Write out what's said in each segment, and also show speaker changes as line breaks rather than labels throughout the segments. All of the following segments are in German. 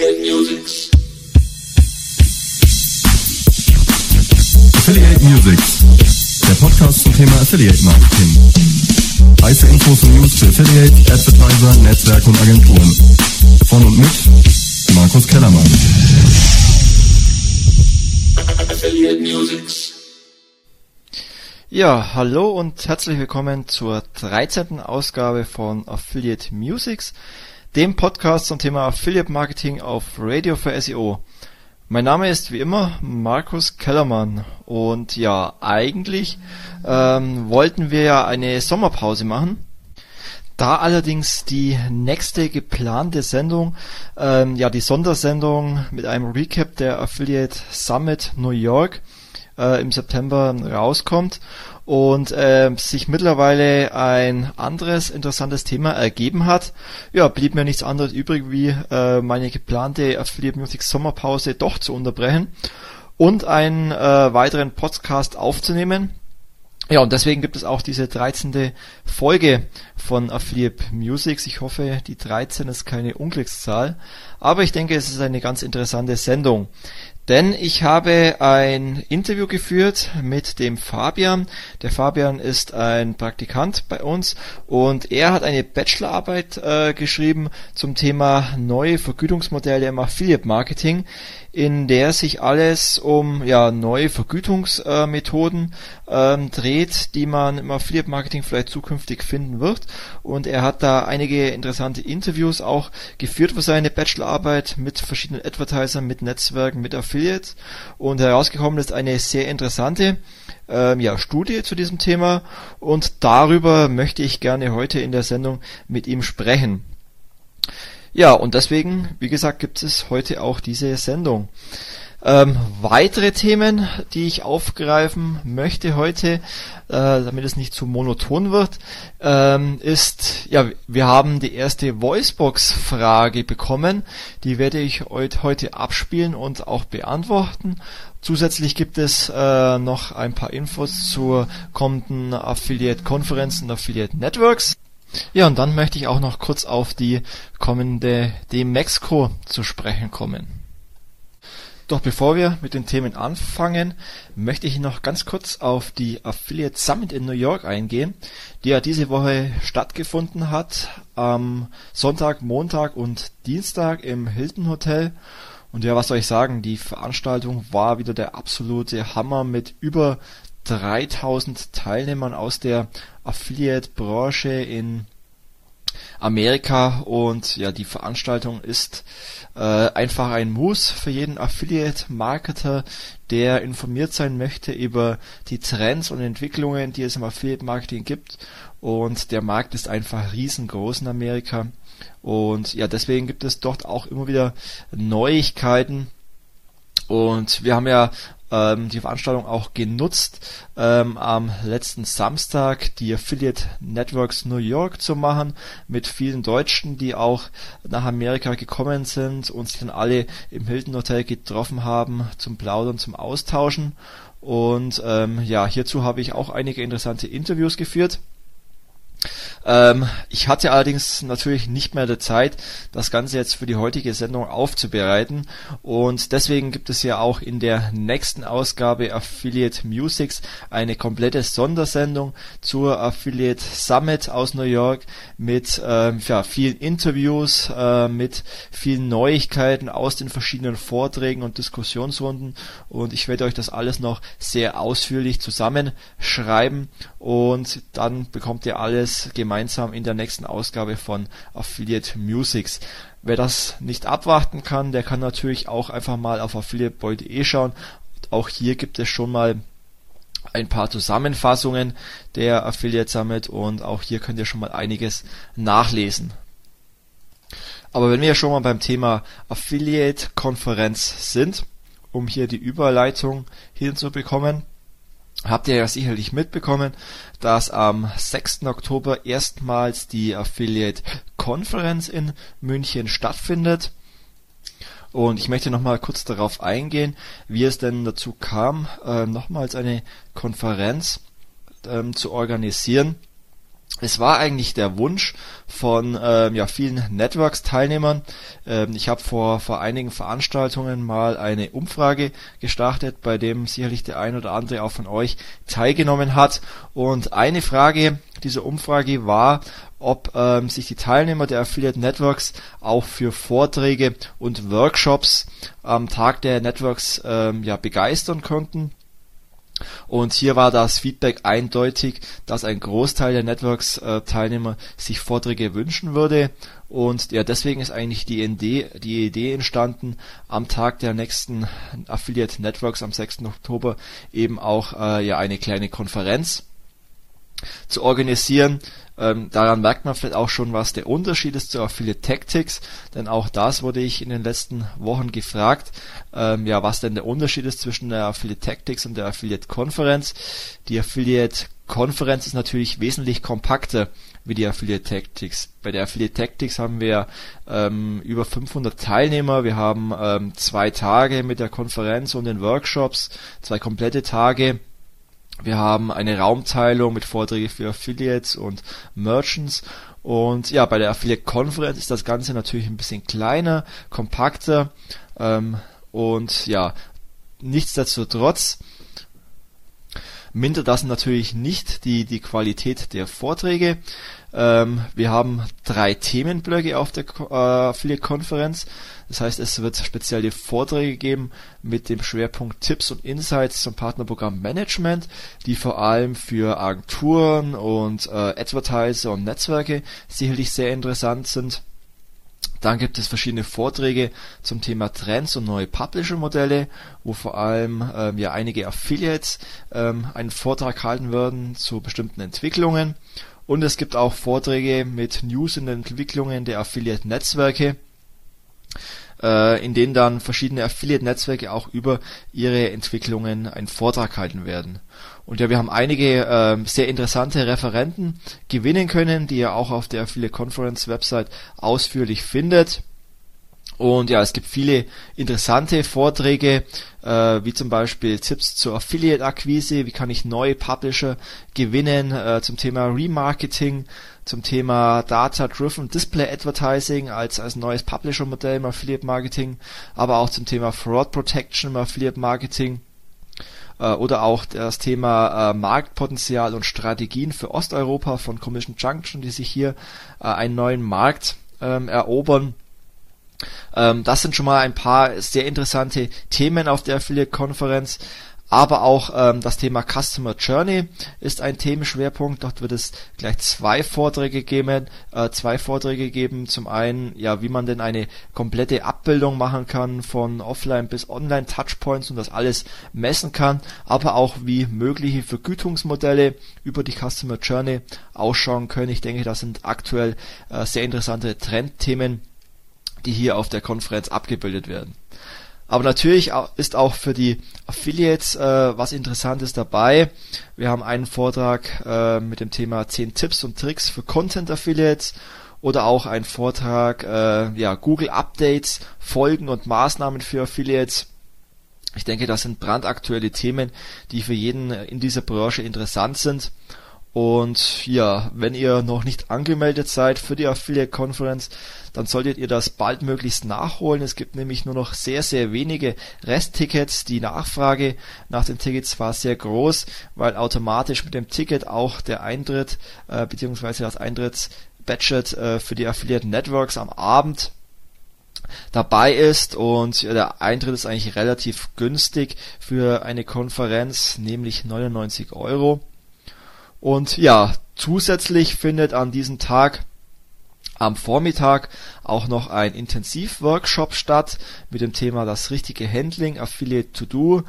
Affiliate Musics.
Affiliate Musics, der Podcast zum Thema Affiliate Marketing. Heiße Infos und News für Affiliate, Advertiser, Netzwerke und Agenturen. Von und mit Markus Kellermann.
Affiliate Musics.
Ja, hallo und herzlich willkommen zur 13. Ausgabe von Affiliate Musics, dem Podcast zum Thema Affiliate Marketing auf Radio für SEO. Mein Name ist wie immer Markus Kellermann und ja, eigentlich ähm, wollten wir ja eine Sommerpause machen. Da allerdings die nächste geplante Sendung, ähm, ja die Sondersendung mit einem Recap der Affiliate Summit New York äh, im September rauskommt und äh, sich mittlerweile ein anderes interessantes Thema ergeben hat, ja, blieb mir nichts anderes übrig, wie äh, meine geplante Affiliate Music Sommerpause doch zu unterbrechen und einen äh, weiteren Podcast aufzunehmen. Ja, und deswegen gibt es auch diese 13. Folge von Affiliate Musics. Ich hoffe, die 13 ist keine Unglückszahl, aber ich denke, es ist eine ganz interessante Sendung. Denn ich habe ein Interview geführt mit dem Fabian. Der Fabian ist ein Praktikant bei uns und er hat eine Bachelorarbeit äh, geschrieben zum Thema neue Vergütungsmodelle im Affiliate Marketing in der sich alles um ja, neue Vergütungsmethoden äh, ähm, dreht, die man im Affiliate Marketing vielleicht zukünftig finden wird. Und er hat da einige interessante Interviews auch geführt für seine Bachelorarbeit mit verschiedenen Advertisern, mit Netzwerken, mit Affiliates. Und herausgekommen ist eine sehr interessante ähm, ja, Studie zu diesem Thema. Und darüber möchte ich gerne heute in der Sendung mit ihm sprechen. Ja, und deswegen, wie gesagt, gibt es heute auch diese Sendung. Ähm, weitere Themen, die ich aufgreifen möchte heute, äh, damit es nicht zu monoton wird, ähm, ist, ja, wir haben die erste Voicebox-Frage bekommen. Die werde ich heute abspielen und auch beantworten. Zusätzlich gibt es äh, noch ein paar Infos zur kommenden Affiliate-Konferenz und Affiliate-Networks. Ja, und dann möchte ich auch noch kurz auf die kommende DMEXCO zu sprechen kommen. Doch bevor wir mit den Themen anfangen, möchte ich noch ganz kurz auf die Affiliate Summit in New York eingehen, die ja diese Woche stattgefunden hat, am Sonntag, Montag und Dienstag im Hilton Hotel. Und ja, was soll ich sagen, die Veranstaltung war wieder der absolute Hammer mit über 3000 Teilnehmern aus der Affiliate-Branche in Amerika und ja, die Veranstaltung ist äh, einfach ein Muss für jeden Affiliate-Marketer, der informiert sein möchte über die Trends und Entwicklungen, die es im Affiliate-Marketing gibt. Und der Markt ist einfach riesengroß in Amerika. Und ja, deswegen gibt es dort auch immer wieder Neuigkeiten. Und wir haben ja ähm, die Veranstaltung auch genutzt, ähm, am letzten Samstag die Affiliate Networks New York zu machen mit vielen Deutschen, die auch nach Amerika gekommen sind und sich dann alle im Hilton Hotel getroffen haben zum Plaudern, zum Austauschen. Und ähm, ja, hierzu habe ich auch einige interessante Interviews geführt. Ähm, ich hatte allerdings natürlich nicht mehr die Zeit, das Ganze jetzt für die heutige Sendung aufzubereiten. Und deswegen gibt es ja auch in der nächsten Ausgabe Affiliate Musics eine komplette Sondersendung zur Affiliate Summit aus New York mit ähm, ja, vielen Interviews, äh, mit vielen Neuigkeiten aus den verschiedenen Vorträgen und Diskussionsrunden. Und ich werde euch das alles noch sehr ausführlich zusammenschreiben. Und dann bekommt ihr alles gemeinsam gemeinsam in der nächsten Ausgabe von Affiliate Musics. Wer das nicht abwarten kann, der kann natürlich auch einfach mal auf affiliateboy.de schauen. Auch hier gibt es schon mal ein paar Zusammenfassungen der Affiliate Summit und auch hier könnt ihr schon mal einiges nachlesen. Aber wenn wir schon mal beim Thema Affiliate Konferenz sind, um hier die Überleitung hinzubekommen, habt ihr ja sicherlich mitbekommen, dass am 6. Oktober erstmals die Affiliate Konferenz in München stattfindet. Und ich möchte nochmal kurz darauf eingehen, wie es denn dazu kam, äh, nochmals eine Konferenz ähm, zu organisieren. Es war eigentlich der Wunsch von ähm, ja, vielen Networks-Teilnehmern. Ähm, ich habe vor, vor einigen Veranstaltungen mal eine Umfrage gestartet, bei dem sicherlich der ein oder andere auch von euch teilgenommen hat. Und eine Frage dieser Umfrage war, ob ähm, sich die Teilnehmer der Affiliate Networks auch für Vorträge und Workshops am Tag der Networks ähm, ja, begeistern konnten. Und hier war das Feedback eindeutig, dass ein Großteil der Networks-Teilnehmer sich Vorträge wünschen würde. Und ja, deswegen ist eigentlich die Idee, die Idee entstanden, am Tag der nächsten Affiliate Networks am 6. Oktober eben auch äh, ja eine kleine Konferenz zu organisieren, ähm, daran merkt man vielleicht auch schon, was der Unterschied ist zu Affiliate Tactics, denn auch das wurde ich in den letzten Wochen gefragt, ähm, ja, was denn der Unterschied ist zwischen der Affiliate Tactics und der Affiliate Konferenz. Die Affiliate Konferenz ist natürlich wesentlich kompakter wie die Affiliate Tactics. Bei der Affiliate Tactics haben wir ähm, über 500 Teilnehmer. Wir haben ähm, zwei Tage mit der Konferenz und den Workshops, zwei komplette Tage wir haben eine Raumteilung mit Vorträgen für Affiliates und Merchants. Und ja, bei der Affiliate Conference ist das Ganze natürlich ein bisschen kleiner, kompakter. Ähm, und ja, nichtsdestotrotz mindert das natürlich nicht die, die Qualität der Vorträge. Ähm, wir haben drei Themenblöcke auf der äh, Affiliate-Konferenz. Das heißt, es wird spezielle Vorträge geben mit dem Schwerpunkt Tipps und Insights zum Partnerprogramm Management, die vor allem für Agenturen und äh, Advertiser und Netzwerke sicherlich sehr interessant sind. Dann gibt es verschiedene Vorträge zum Thema Trends und neue Publisher-Modelle, wo vor allem ähm, ja einige Affiliates ähm, einen Vortrag halten werden zu bestimmten Entwicklungen. Und es gibt auch Vorträge mit News und Entwicklungen der Affiliate-Netzwerke, äh, in denen dann verschiedene Affiliate-Netzwerke auch über ihre Entwicklungen einen Vortrag halten werden. Und ja, wir haben einige äh, sehr interessante Referenten gewinnen können, die ihr auch auf der Affiliate Conference Website ausführlich findet. Und ja, es gibt viele interessante Vorträge, äh, wie zum Beispiel Tipps zur Affiliate-Akquise, wie kann ich neue Publisher gewinnen, äh, zum Thema Remarketing, zum Thema Data-Driven Display Advertising als, als neues Publisher-Modell im Affiliate-Marketing, aber auch zum Thema Fraud Protection im Affiliate-Marketing äh, oder auch das Thema äh, Marktpotenzial und Strategien für Osteuropa von Commission Junction, die sich hier äh, einen neuen Markt ähm, erobern ähm, das sind schon mal ein paar sehr interessante Themen auf der Affiliate-Konferenz. Aber auch ähm, das Thema Customer Journey ist ein Themenschwerpunkt. Dort wird es gleich zwei Vorträge geben. Äh, zwei Vorträge geben. Zum einen, ja, wie man denn eine komplette Abbildung machen kann von Offline bis Online Touchpoints und das alles messen kann. Aber auch wie mögliche Vergütungsmodelle über die Customer Journey ausschauen können. Ich denke, das sind aktuell äh, sehr interessante Trendthemen die hier auf der Konferenz abgebildet werden. Aber natürlich ist auch für die Affiliates äh, was Interessantes dabei. Wir haben einen Vortrag äh, mit dem Thema 10 Tipps und Tricks für Content Affiliates oder auch einen Vortrag, äh, ja, Google Updates, Folgen und Maßnahmen für Affiliates. Ich denke, das sind brandaktuelle Themen, die für jeden in dieser Branche interessant sind. Und ja, wenn ihr noch nicht angemeldet seid für die Affiliate Conference, dann solltet ihr das baldmöglichst nachholen. Es gibt nämlich nur noch sehr, sehr wenige Resttickets. Die Nachfrage nach den Tickets war sehr groß, weil automatisch mit dem Ticket auch der Eintritt äh, bzw. das Eintrittsbudget äh, für die Affiliate Networks am Abend dabei ist und der Eintritt ist eigentlich relativ günstig für eine Konferenz, nämlich 99 Euro. Und ja, zusätzlich findet an diesem Tag am Vormittag auch noch ein Intensivworkshop statt mit dem Thema das richtige Handling, Affiliate to Do.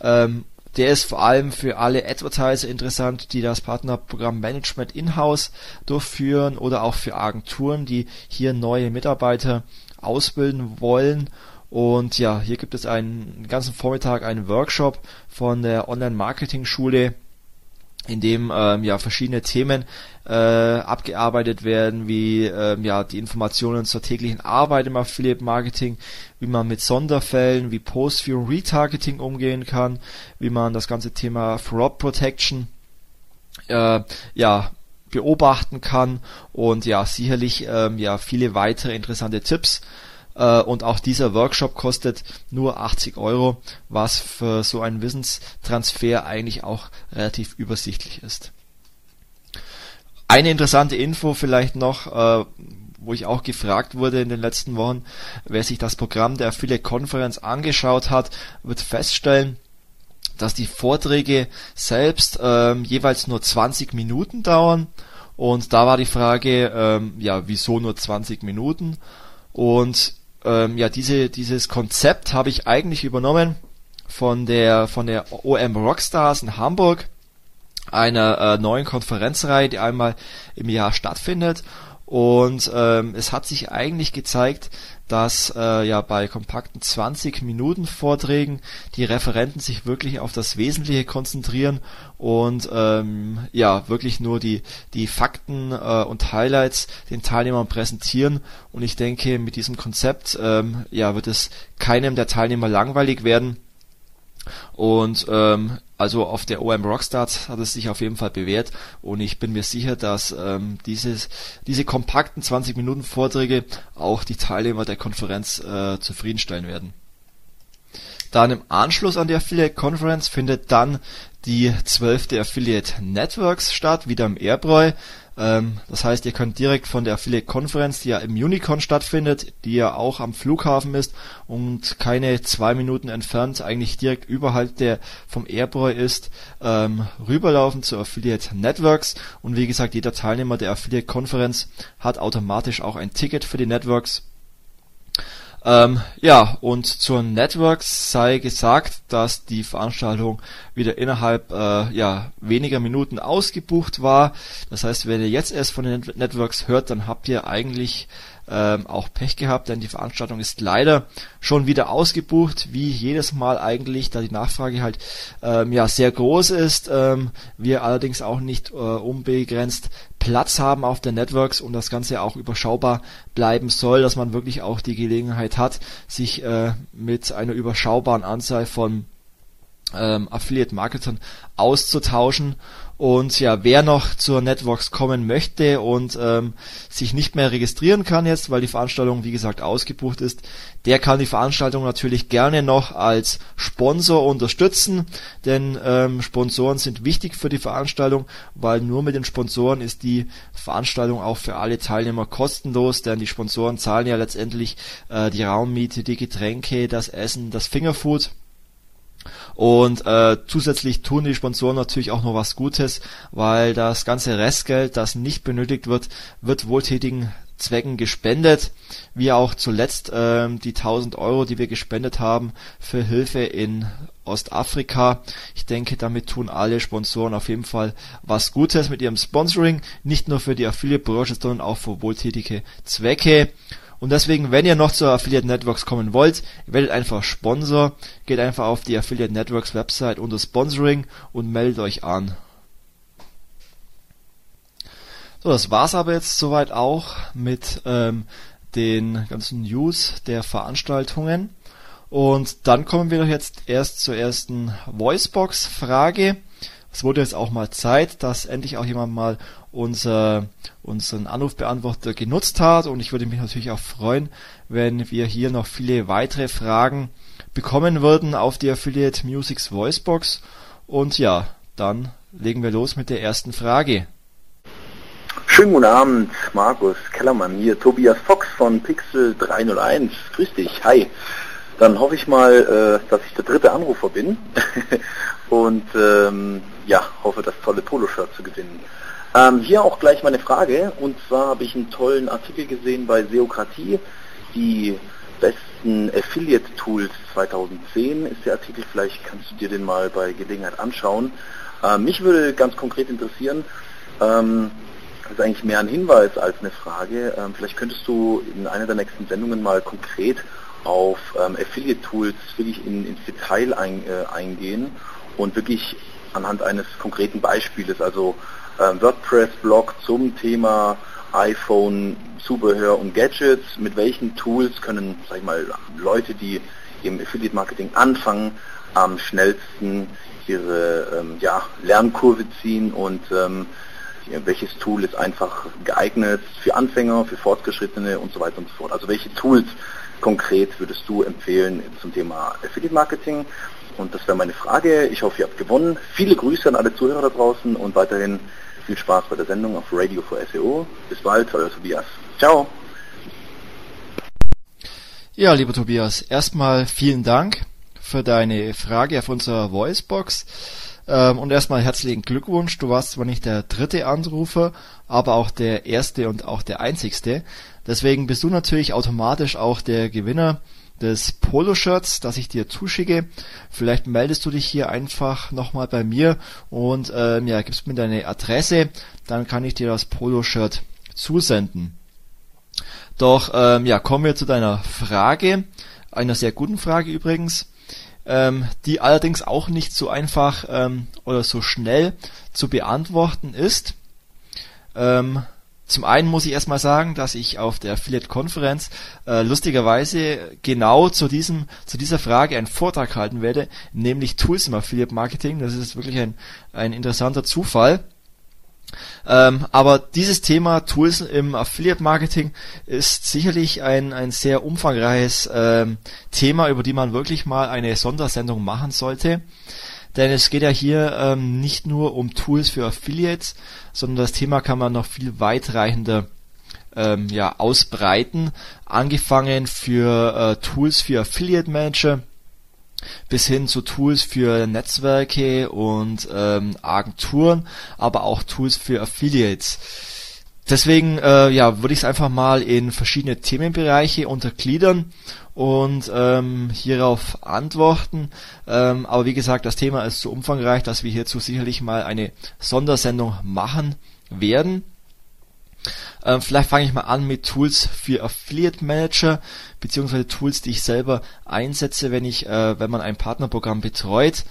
Ähm, der ist vor allem für alle Advertiser interessant, die das Partnerprogramm Management in-house durchführen oder auch für Agenturen, die hier neue Mitarbeiter ausbilden wollen. Und ja, hier gibt es einen ganzen Vormittag einen Workshop von der Online-Marketing-Schule in dem ähm, ja verschiedene Themen äh, abgearbeitet werden, wie ähm, ja die Informationen zur täglichen Arbeit im Affiliate Marketing, wie man mit Sonderfällen wie Post-View Retargeting umgehen kann, wie man das ganze Thema Fraud Protection äh, ja beobachten kann und ja, sicherlich ähm, ja viele weitere interessante Tipps. Äh, und auch dieser Workshop kostet nur 80 Euro, was für so einen Wissenstransfer eigentlich auch relativ übersichtlich ist. Eine interessante Info vielleicht noch, äh, wo ich auch gefragt wurde in den letzten Wochen, wer sich das Programm der Affiliate Conference angeschaut hat, wird feststellen, dass die Vorträge selbst ähm, jeweils nur 20 Minuten dauern. Und da war die Frage, ähm, ja, wieso nur 20 Minuten? Und ähm, ja, diese, dieses Konzept habe ich eigentlich übernommen von der, von der OM Rockstars in Hamburg, einer äh, neuen Konferenzreihe, die einmal im Jahr stattfindet. Und ähm, es hat sich eigentlich gezeigt, dass äh, ja bei kompakten 20 Minuten Vorträgen die Referenten sich wirklich auf das Wesentliche konzentrieren und ähm, ja wirklich nur die die Fakten äh, und Highlights den Teilnehmern präsentieren. Und ich denke mit diesem Konzept ähm, ja wird es keinem der Teilnehmer langweilig werden. Und ähm, also auf der OM Rockstars hat es sich auf jeden Fall bewährt und ich bin mir sicher, dass ähm, dieses, diese kompakten 20 Minuten Vorträge auch die Teilnehmer der Konferenz äh, zufriedenstellen werden. Dann im Anschluss an die Affiliate Conference findet dann die zwölfte Affiliate Networks statt, wieder im Airbräu. Ähm, das heißt, ihr könnt direkt von der Affiliate-Konferenz, die ja im Unicon stattfindet, die ja auch am Flughafen ist und keine zwei Minuten entfernt, eigentlich direkt überhalb der vom Airbräu ist, ähm, rüberlaufen zu Affiliate Networks. Und wie gesagt, jeder Teilnehmer der Affiliate-Konferenz hat automatisch auch ein Ticket für die Networks ähm, ja, und zur Networks sei gesagt, dass die Veranstaltung wieder innerhalb äh, ja, weniger Minuten ausgebucht war. Das heißt, wenn ihr jetzt erst von den Networks hört, dann habt ihr eigentlich ähm, auch Pech gehabt, denn die Veranstaltung ist leider schon wieder ausgebucht, wie jedes Mal eigentlich, da die Nachfrage halt ähm, ja sehr groß ist. Ähm, wir allerdings auch nicht äh, unbegrenzt Platz haben auf den Networks und das Ganze auch überschaubar bleiben soll, dass man wirklich auch die Gelegenheit hat, sich äh, mit einer überschaubaren Anzahl von ähm, Affiliate-Marketern auszutauschen. Und ja, wer noch zur Networks kommen möchte und ähm, sich nicht mehr registrieren kann jetzt, weil die Veranstaltung wie gesagt ausgebucht ist, der kann die Veranstaltung natürlich gerne noch als Sponsor unterstützen, denn ähm, Sponsoren sind wichtig für die Veranstaltung, weil nur mit den Sponsoren ist die Veranstaltung auch für alle Teilnehmer kostenlos, denn die Sponsoren zahlen ja letztendlich äh, die Raummiete, die Getränke, das Essen, das Fingerfood und äh, zusätzlich tun die Sponsoren natürlich auch noch was Gutes, weil das ganze Restgeld, das nicht benötigt wird, wird wohltätigen Zwecken gespendet, wie auch zuletzt ähm, die 1000 Euro, die wir gespendet haben für Hilfe in Ostafrika. Ich denke, damit tun alle Sponsoren auf jeden Fall was Gutes mit ihrem Sponsoring, nicht nur für die Affiliate-Branche, sondern auch für wohltätige Zwecke. Und deswegen, wenn ihr noch zur Affiliate Networks kommen wollt, werdet einfach Sponsor, geht einfach auf die Affiliate Networks Website unter Sponsoring und meldet euch an. So, das war's aber jetzt soweit auch mit ähm, den ganzen News der Veranstaltungen. Und dann kommen wir doch jetzt erst zur ersten Voicebox-Frage. Es wurde jetzt auch mal Zeit, dass endlich auch jemand mal unser, unseren Anrufbeantworter genutzt hat und ich würde mich natürlich auch freuen, wenn wir hier noch viele weitere Fragen bekommen würden auf die Affiliate Musics Voicebox. Und ja, dann legen wir los mit der ersten Frage.
Schönen guten Abend, Markus Kellermann hier, Tobias Fox von Pixel 301. Grüß dich, hi. Dann hoffe ich mal, äh, dass ich der dritte Anrufer bin und ähm, ja, hoffe, das tolle Poloshirt zu gewinnen. Ähm, hier auch gleich meine Frage. Und zwar habe ich einen tollen Artikel gesehen bei Seokratie. Die besten Affiliate-Tools 2010 ist der Artikel. Vielleicht kannst du dir den mal bei Gelegenheit anschauen. Ähm, mich würde ganz konkret interessieren, ähm, das ist eigentlich mehr ein Hinweis als eine Frage. Ähm, vielleicht könntest du in einer der nächsten Sendungen mal konkret auf ähm, Affiliate-Tools wirklich in, ins Detail ein, äh, eingehen und wirklich anhand eines konkreten Beispieles, also äh, WordPress-Blog zum Thema iPhone, Zubehör und Gadgets. Mit welchen Tools können, sag ich mal, Leute, die im Affiliate-Marketing anfangen, am schnellsten ihre ähm, ja, Lernkurve ziehen und ähm, welches Tool ist einfach geeignet für Anfänger, für Fortgeschrittene und so weiter und so fort. Also welche Tools konkret würdest du empfehlen zum Thema Affiliate Marketing? Und das wäre meine Frage. Ich hoffe, ihr habt gewonnen. Viele Grüße an alle Zuhörer da draußen und weiterhin viel Spaß bei der Sendung auf Radio for SEO. Bis bald, euer Tobias. Ciao.
Ja, lieber Tobias, erstmal vielen Dank für deine Frage auf unserer Voicebox. Ähm, und erstmal herzlichen Glückwunsch. Du warst zwar nicht der dritte Anrufer, aber auch der erste und auch der einzigste. Deswegen bist du natürlich automatisch auch der Gewinner des Poloshirts, das ich dir zuschicke. Vielleicht meldest du dich hier einfach nochmal bei mir und ähm, ja, gibst mir deine Adresse, dann kann ich dir das Poloshirt zusenden. Doch ähm, ja, kommen wir zu deiner Frage, einer sehr guten Frage übrigens ähm, die allerdings auch nicht so einfach ähm, oder so schnell zu beantworten ist. Ähm, zum einen muss ich erstmal sagen, dass ich auf der Affiliate-Konferenz äh, lustigerweise genau zu diesem zu dieser Frage einen Vortrag halten werde, nämlich Tools im Affiliate-Marketing. Das ist wirklich ein, ein interessanter Zufall. Ähm, aber dieses Thema Tools im Affiliate Marketing ist sicherlich ein, ein sehr umfangreiches ähm, Thema, über die man wirklich mal eine Sondersendung machen sollte. Denn es geht ja hier ähm, nicht nur um Tools für Affiliates, sondern das Thema kann man noch viel weitreichender ähm, ja, ausbreiten. Angefangen für äh, Tools für Affiliate Manager, bis hin zu Tools für Netzwerke und ähm, Agenturen, aber auch Tools für Affiliates. Deswegen äh, ja, würde ich es einfach mal in verschiedene Themenbereiche untergliedern und ähm, hierauf antworten. Ähm, aber wie gesagt, das Thema ist so umfangreich, dass wir hierzu sicherlich mal eine Sondersendung machen werden. Ähm, vielleicht fange ich mal an mit Tools für Affiliate Manager, beziehungsweise Tools, die ich selber einsetze, wenn ich, äh, wenn man ein Partnerprogramm betreut.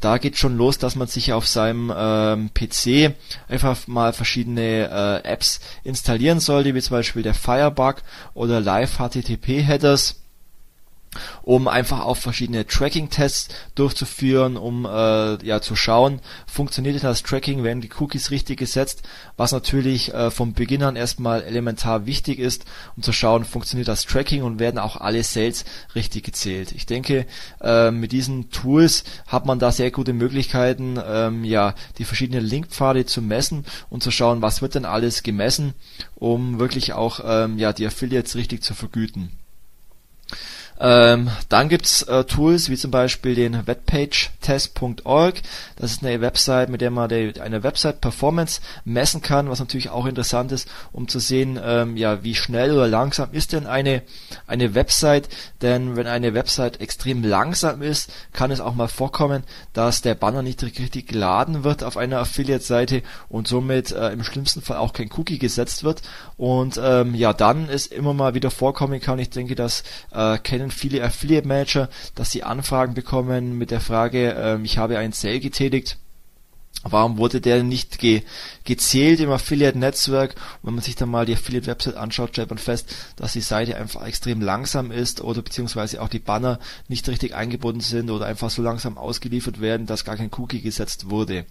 Da geht schon los, dass man sich auf seinem ähm, PC einfach mal verschiedene äh, Apps installieren sollte, wie zum Beispiel der Firebug oder Live HTTP Headers um einfach auch verschiedene Tracking-Tests durchzuführen, um äh, ja zu schauen, funktioniert das Tracking, werden die Cookies richtig gesetzt, was natürlich äh, vom Beginn an erstmal elementar wichtig ist, um zu schauen, funktioniert das Tracking und werden auch alle Sales richtig gezählt. Ich denke, äh, mit diesen Tools hat man da sehr gute Möglichkeiten, ähm, ja die verschiedenen Linkpfade zu messen und zu schauen, was wird denn alles gemessen, um wirklich auch ähm, ja die Affiliates richtig zu vergüten. Ähm, dann gibt's äh, Tools wie zum Beispiel den webpagetest.org. Das ist eine Website, mit der man die, eine Website-Performance messen kann, was natürlich auch interessant ist, um zu sehen, ähm, ja, wie schnell oder langsam ist denn eine, eine Website. Denn wenn eine Website extrem langsam ist, kann es auch mal vorkommen, dass der Banner nicht richtig geladen wird auf einer Affiliate-Seite und somit äh, im schlimmsten Fall auch kein Cookie gesetzt wird. Und ähm, ja, dann ist immer mal wieder vorkommen kann. Ich denke, das äh, kennen kennen viele Affiliate Manager, dass sie Anfragen bekommen mit der Frage, äh, ich habe einen Sale getätigt, Warum wurde der nicht ge gezählt im Affiliate-Netzwerk? wenn man sich dann mal die Affiliate-Website anschaut, stellt man fest, dass die Seite einfach extrem langsam ist oder beziehungsweise auch die Banner nicht richtig eingebunden sind oder einfach so langsam ausgeliefert werden, dass gar kein Cookie gesetzt wurde.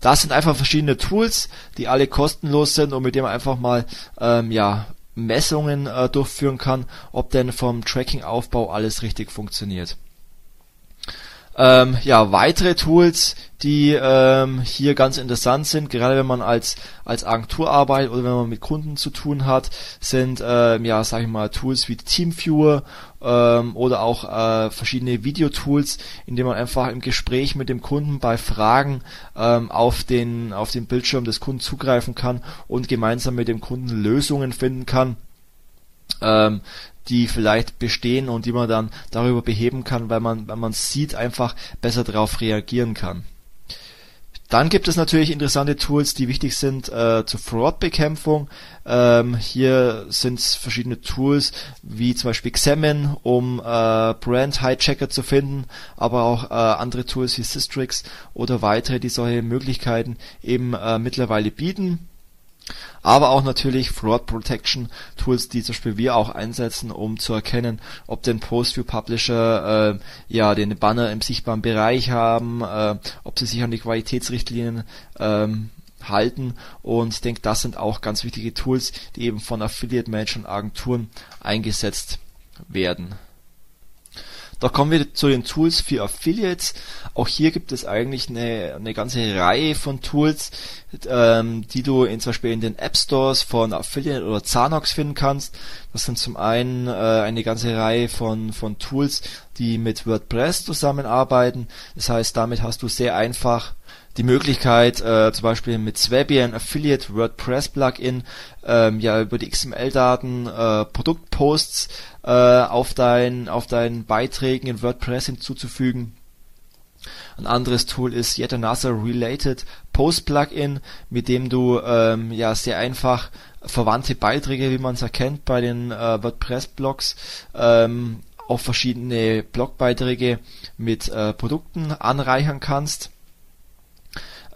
Das sind einfach verschiedene Tools, die alle kostenlos sind und mit denen man einfach mal ähm, ja Messungen äh, durchführen kann, ob denn vom Tracking-Aufbau alles richtig funktioniert. Ähm, ja, weitere Tools, die ähm, hier ganz interessant sind, gerade wenn man als als Agentur arbeitet oder wenn man mit Kunden zu tun hat, sind ähm, ja, sag ich mal, Tools wie Teamviewer ähm, oder auch äh, verschiedene Videotools, in denen man einfach im Gespräch mit dem Kunden bei Fragen ähm, auf den auf den Bildschirm des Kunden zugreifen kann und gemeinsam mit dem Kunden Lösungen finden kann. Ähm, die vielleicht bestehen und die man dann darüber beheben kann, weil man, weil man sieht, einfach besser darauf reagieren kann. Dann gibt es natürlich interessante Tools, die wichtig sind äh, zur Fraud-Bekämpfung. Ähm, hier sind verschiedene Tools, wie zum Beispiel Xamen, um äh, Brand-Hijacker zu finden, aber auch äh, andere Tools wie Systrix oder weitere, die solche Möglichkeiten eben äh, mittlerweile bieten aber auch natürlich Fraud Protection Tools, die zum Beispiel wir auch einsetzen, um zu erkennen, ob denn Post-View Publisher äh, ja den Banner im sichtbaren Bereich haben, äh, ob sie sich an die Qualitätsrichtlinien ähm, halten und ich denke, das sind auch ganz wichtige Tools, die eben von Affiliate Managern und Agenturen eingesetzt werden. Da kommen wir zu den Tools für Affiliates. Auch hier gibt es eigentlich eine, eine ganze Reihe von Tools, ähm, die du in, zum Beispiel in den App Stores von Affiliate oder Zanox finden kannst. Das sind zum einen äh, eine ganze Reihe von, von Tools, die mit WordPress zusammenarbeiten. Das heißt, damit hast du sehr einfach die Möglichkeit, äh, zum Beispiel mit Swabian Affiliate WordPress Plugin ähm, ja über die XML-Daten äh, Produktposts äh, auf dein auf deinen Beiträgen in WordPress hinzuzufügen. Ein anderes Tool ist Yet Another Related Post Plugin, mit dem du ähm, ja sehr einfach verwandte Beiträge, wie man es erkennt bei den äh, WordPress Blogs, ähm, auf verschiedene Blogbeiträge mit äh, Produkten anreichern kannst.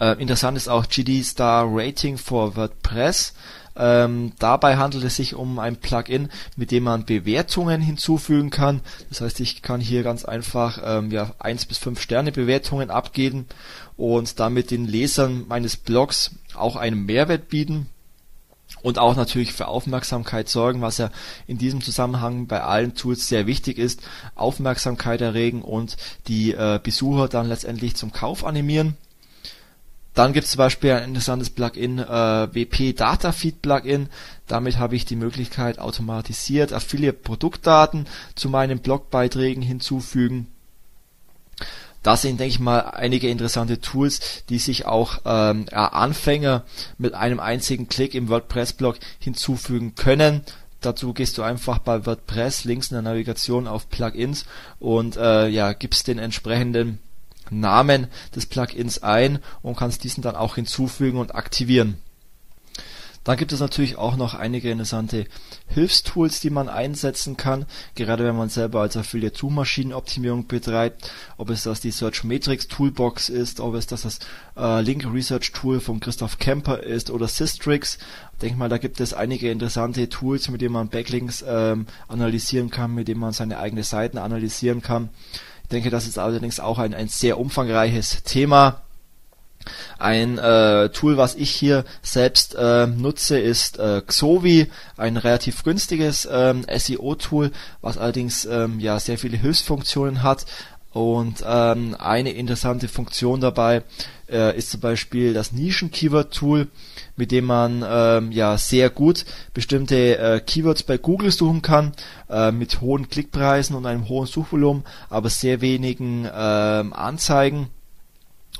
Äh, interessant ist auch GD Star Rating for WordPress. Ähm, dabei handelt es sich um ein Plugin, mit dem man Bewertungen hinzufügen kann. Das heißt, ich kann hier ganz einfach ähm, ja, 1 bis 5 Sterne Bewertungen abgeben und damit den Lesern meines Blogs auch einen Mehrwert bieten und auch natürlich für Aufmerksamkeit sorgen, was ja in diesem Zusammenhang bei allen Tools sehr wichtig ist. Aufmerksamkeit erregen und die äh, Besucher dann letztendlich zum Kauf animieren. Dann gibt es zum Beispiel ein interessantes Plugin, äh, WP Datafeed Plugin. Damit habe ich die Möglichkeit, automatisiert Affiliate-Produktdaten zu meinen Blogbeiträgen hinzufügen. Das sind, denke ich mal, einige interessante Tools, die sich auch ähm, Anfänger mit einem einzigen Klick im WordPress-Blog hinzufügen können. Dazu gehst du einfach bei WordPress links in der Navigation auf Plugins und äh, ja, gibst den entsprechenden Namen des Plugins ein und kannst diesen dann auch hinzufügen und aktivieren. Dann gibt es natürlich auch noch einige interessante Hilfstools, die man einsetzen kann, gerade wenn man selber als Affiliate Suchmaschinenoptimierung betreibt, ob es das die Search Matrix Toolbox ist, ob es das das äh, Link Research Tool von Christoph Kemper ist oder Systrix. Ich denke mal, da gibt es einige interessante Tools, mit denen man Backlinks ähm, analysieren kann, mit denen man seine eigenen Seiten analysieren kann. Denke, das ist allerdings auch ein, ein sehr umfangreiches Thema. Ein äh, Tool, was ich hier selbst äh, nutze, ist äh, Xovi, ein relativ günstiges ähm, SEO-Tool, was allerdings ähm, ja sehr viele Hilfsfunktionen hat. Und ähm, eine interessante Funktion dabei äh, ist zum Beispiel das Nischen-Keyword-Tool, mit dem man ähm, ja sehr gut bestimmte äh, Keywords bei Google suchen kann, äh, mit hohen Klickpreisen und einem hohen Suchvolumen, aber sehr wenigen ähm, Anzeigen.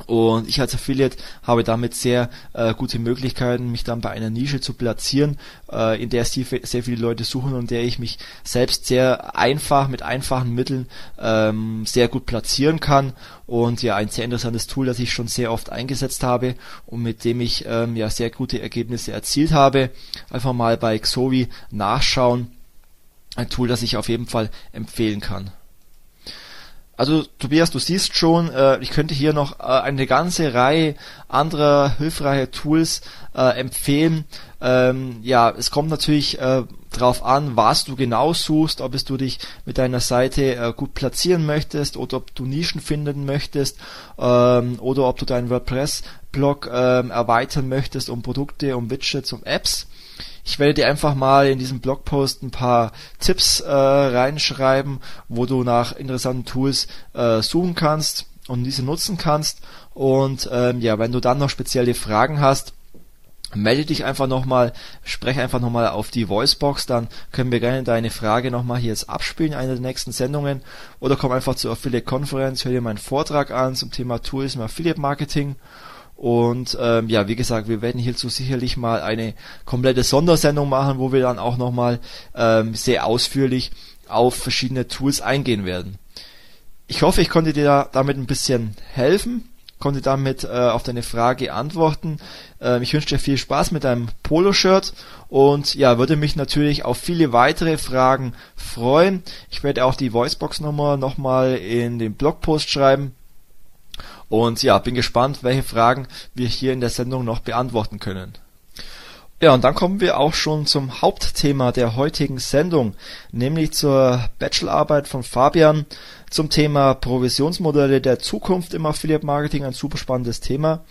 Und ich als Affiliate habe damit sehr äh, gute Möglichkeiten, mich dann bei einer Nische zu platzieren, äh, in der sehr, sehr viele Leute suchen und der ich mich selbst sehr einfach mit einfachen Mitteln ähm, sehr gut platzieren kann. Und ja, ein sehr interessantes Tool, das ich schon sehr oft eingesetzt habe und mit dem ich ähm, ja sehr gute Ergebnisse erzielt habe. Einfach mal bei Xovi nachschauen. Ein Tool, das ich auf jeden Fall empfehlen kann. Also Tobias, du siehst schon, äh, ich könnte hier noch äh, eine ganze Reihe anderer hilfreicher Tools äh, empfehlen. Ähm, ja, es kommt natürlich äh, drauf an, was du genau suchst, ob es du dich mit deiner Seite äh, gut platzieren möchtest oder ob du Nischen finden möchtest ähm, oder ob du deinen WordPress-Blog ähm, erweitern möchtest um Produkte, um Widgets, um Apps. Ich werde dir einfach mal in diesem Blogpost ein paar Tipps äh, reinschreiben, wo du nach interessanten Tools äh, suchen kannst und diese nutzen kannst. Und ähm, ja, wenn du dann noch spezielle Fragen hast, melde dich einfach nochmal, spreche einfach nochmal auf die Voicebox, dann können wir gerne deine Frage nochmal hier jetzt abspielen in einer der nächsten Sendungen oder komm einfach zur Affiliate Konferenz, hör dir meinen Vortrag an zum Thema Tools im Affiliate Marketing und ähm, ja, wie gesagt, wir werden hierzu sicherlich mal eine komplette Sondersendung machen, wo wir dann auch nochmal ähm, sehr ausführlich auf verschiedene Tools eingehen werden. Ich hoffe, ich konnte dir da, damit ein bisschen helfen, konnte damit äh, auf deine Frage antworten. Ähm, ich wünsche dir viel Spaß mit deinem Poloshirt und ja, würde mich natürlich auf viele weitere Fragen freuen. Ich werde auch die Voicebox-Nummer nochmal in den Blogpost schreiben und ja, bin gespannt, welche Fragen wir hier in der Sendung noch beantworten können. Ja, und dann kommen wir auch schon zum Hauptthema der heutigen Sendung, nämlich zur Bachelorarbeit von Fabian zum Thema Provisionsmodelle der Zukunft im Affiliate Marketing, ein super spannendes Thema.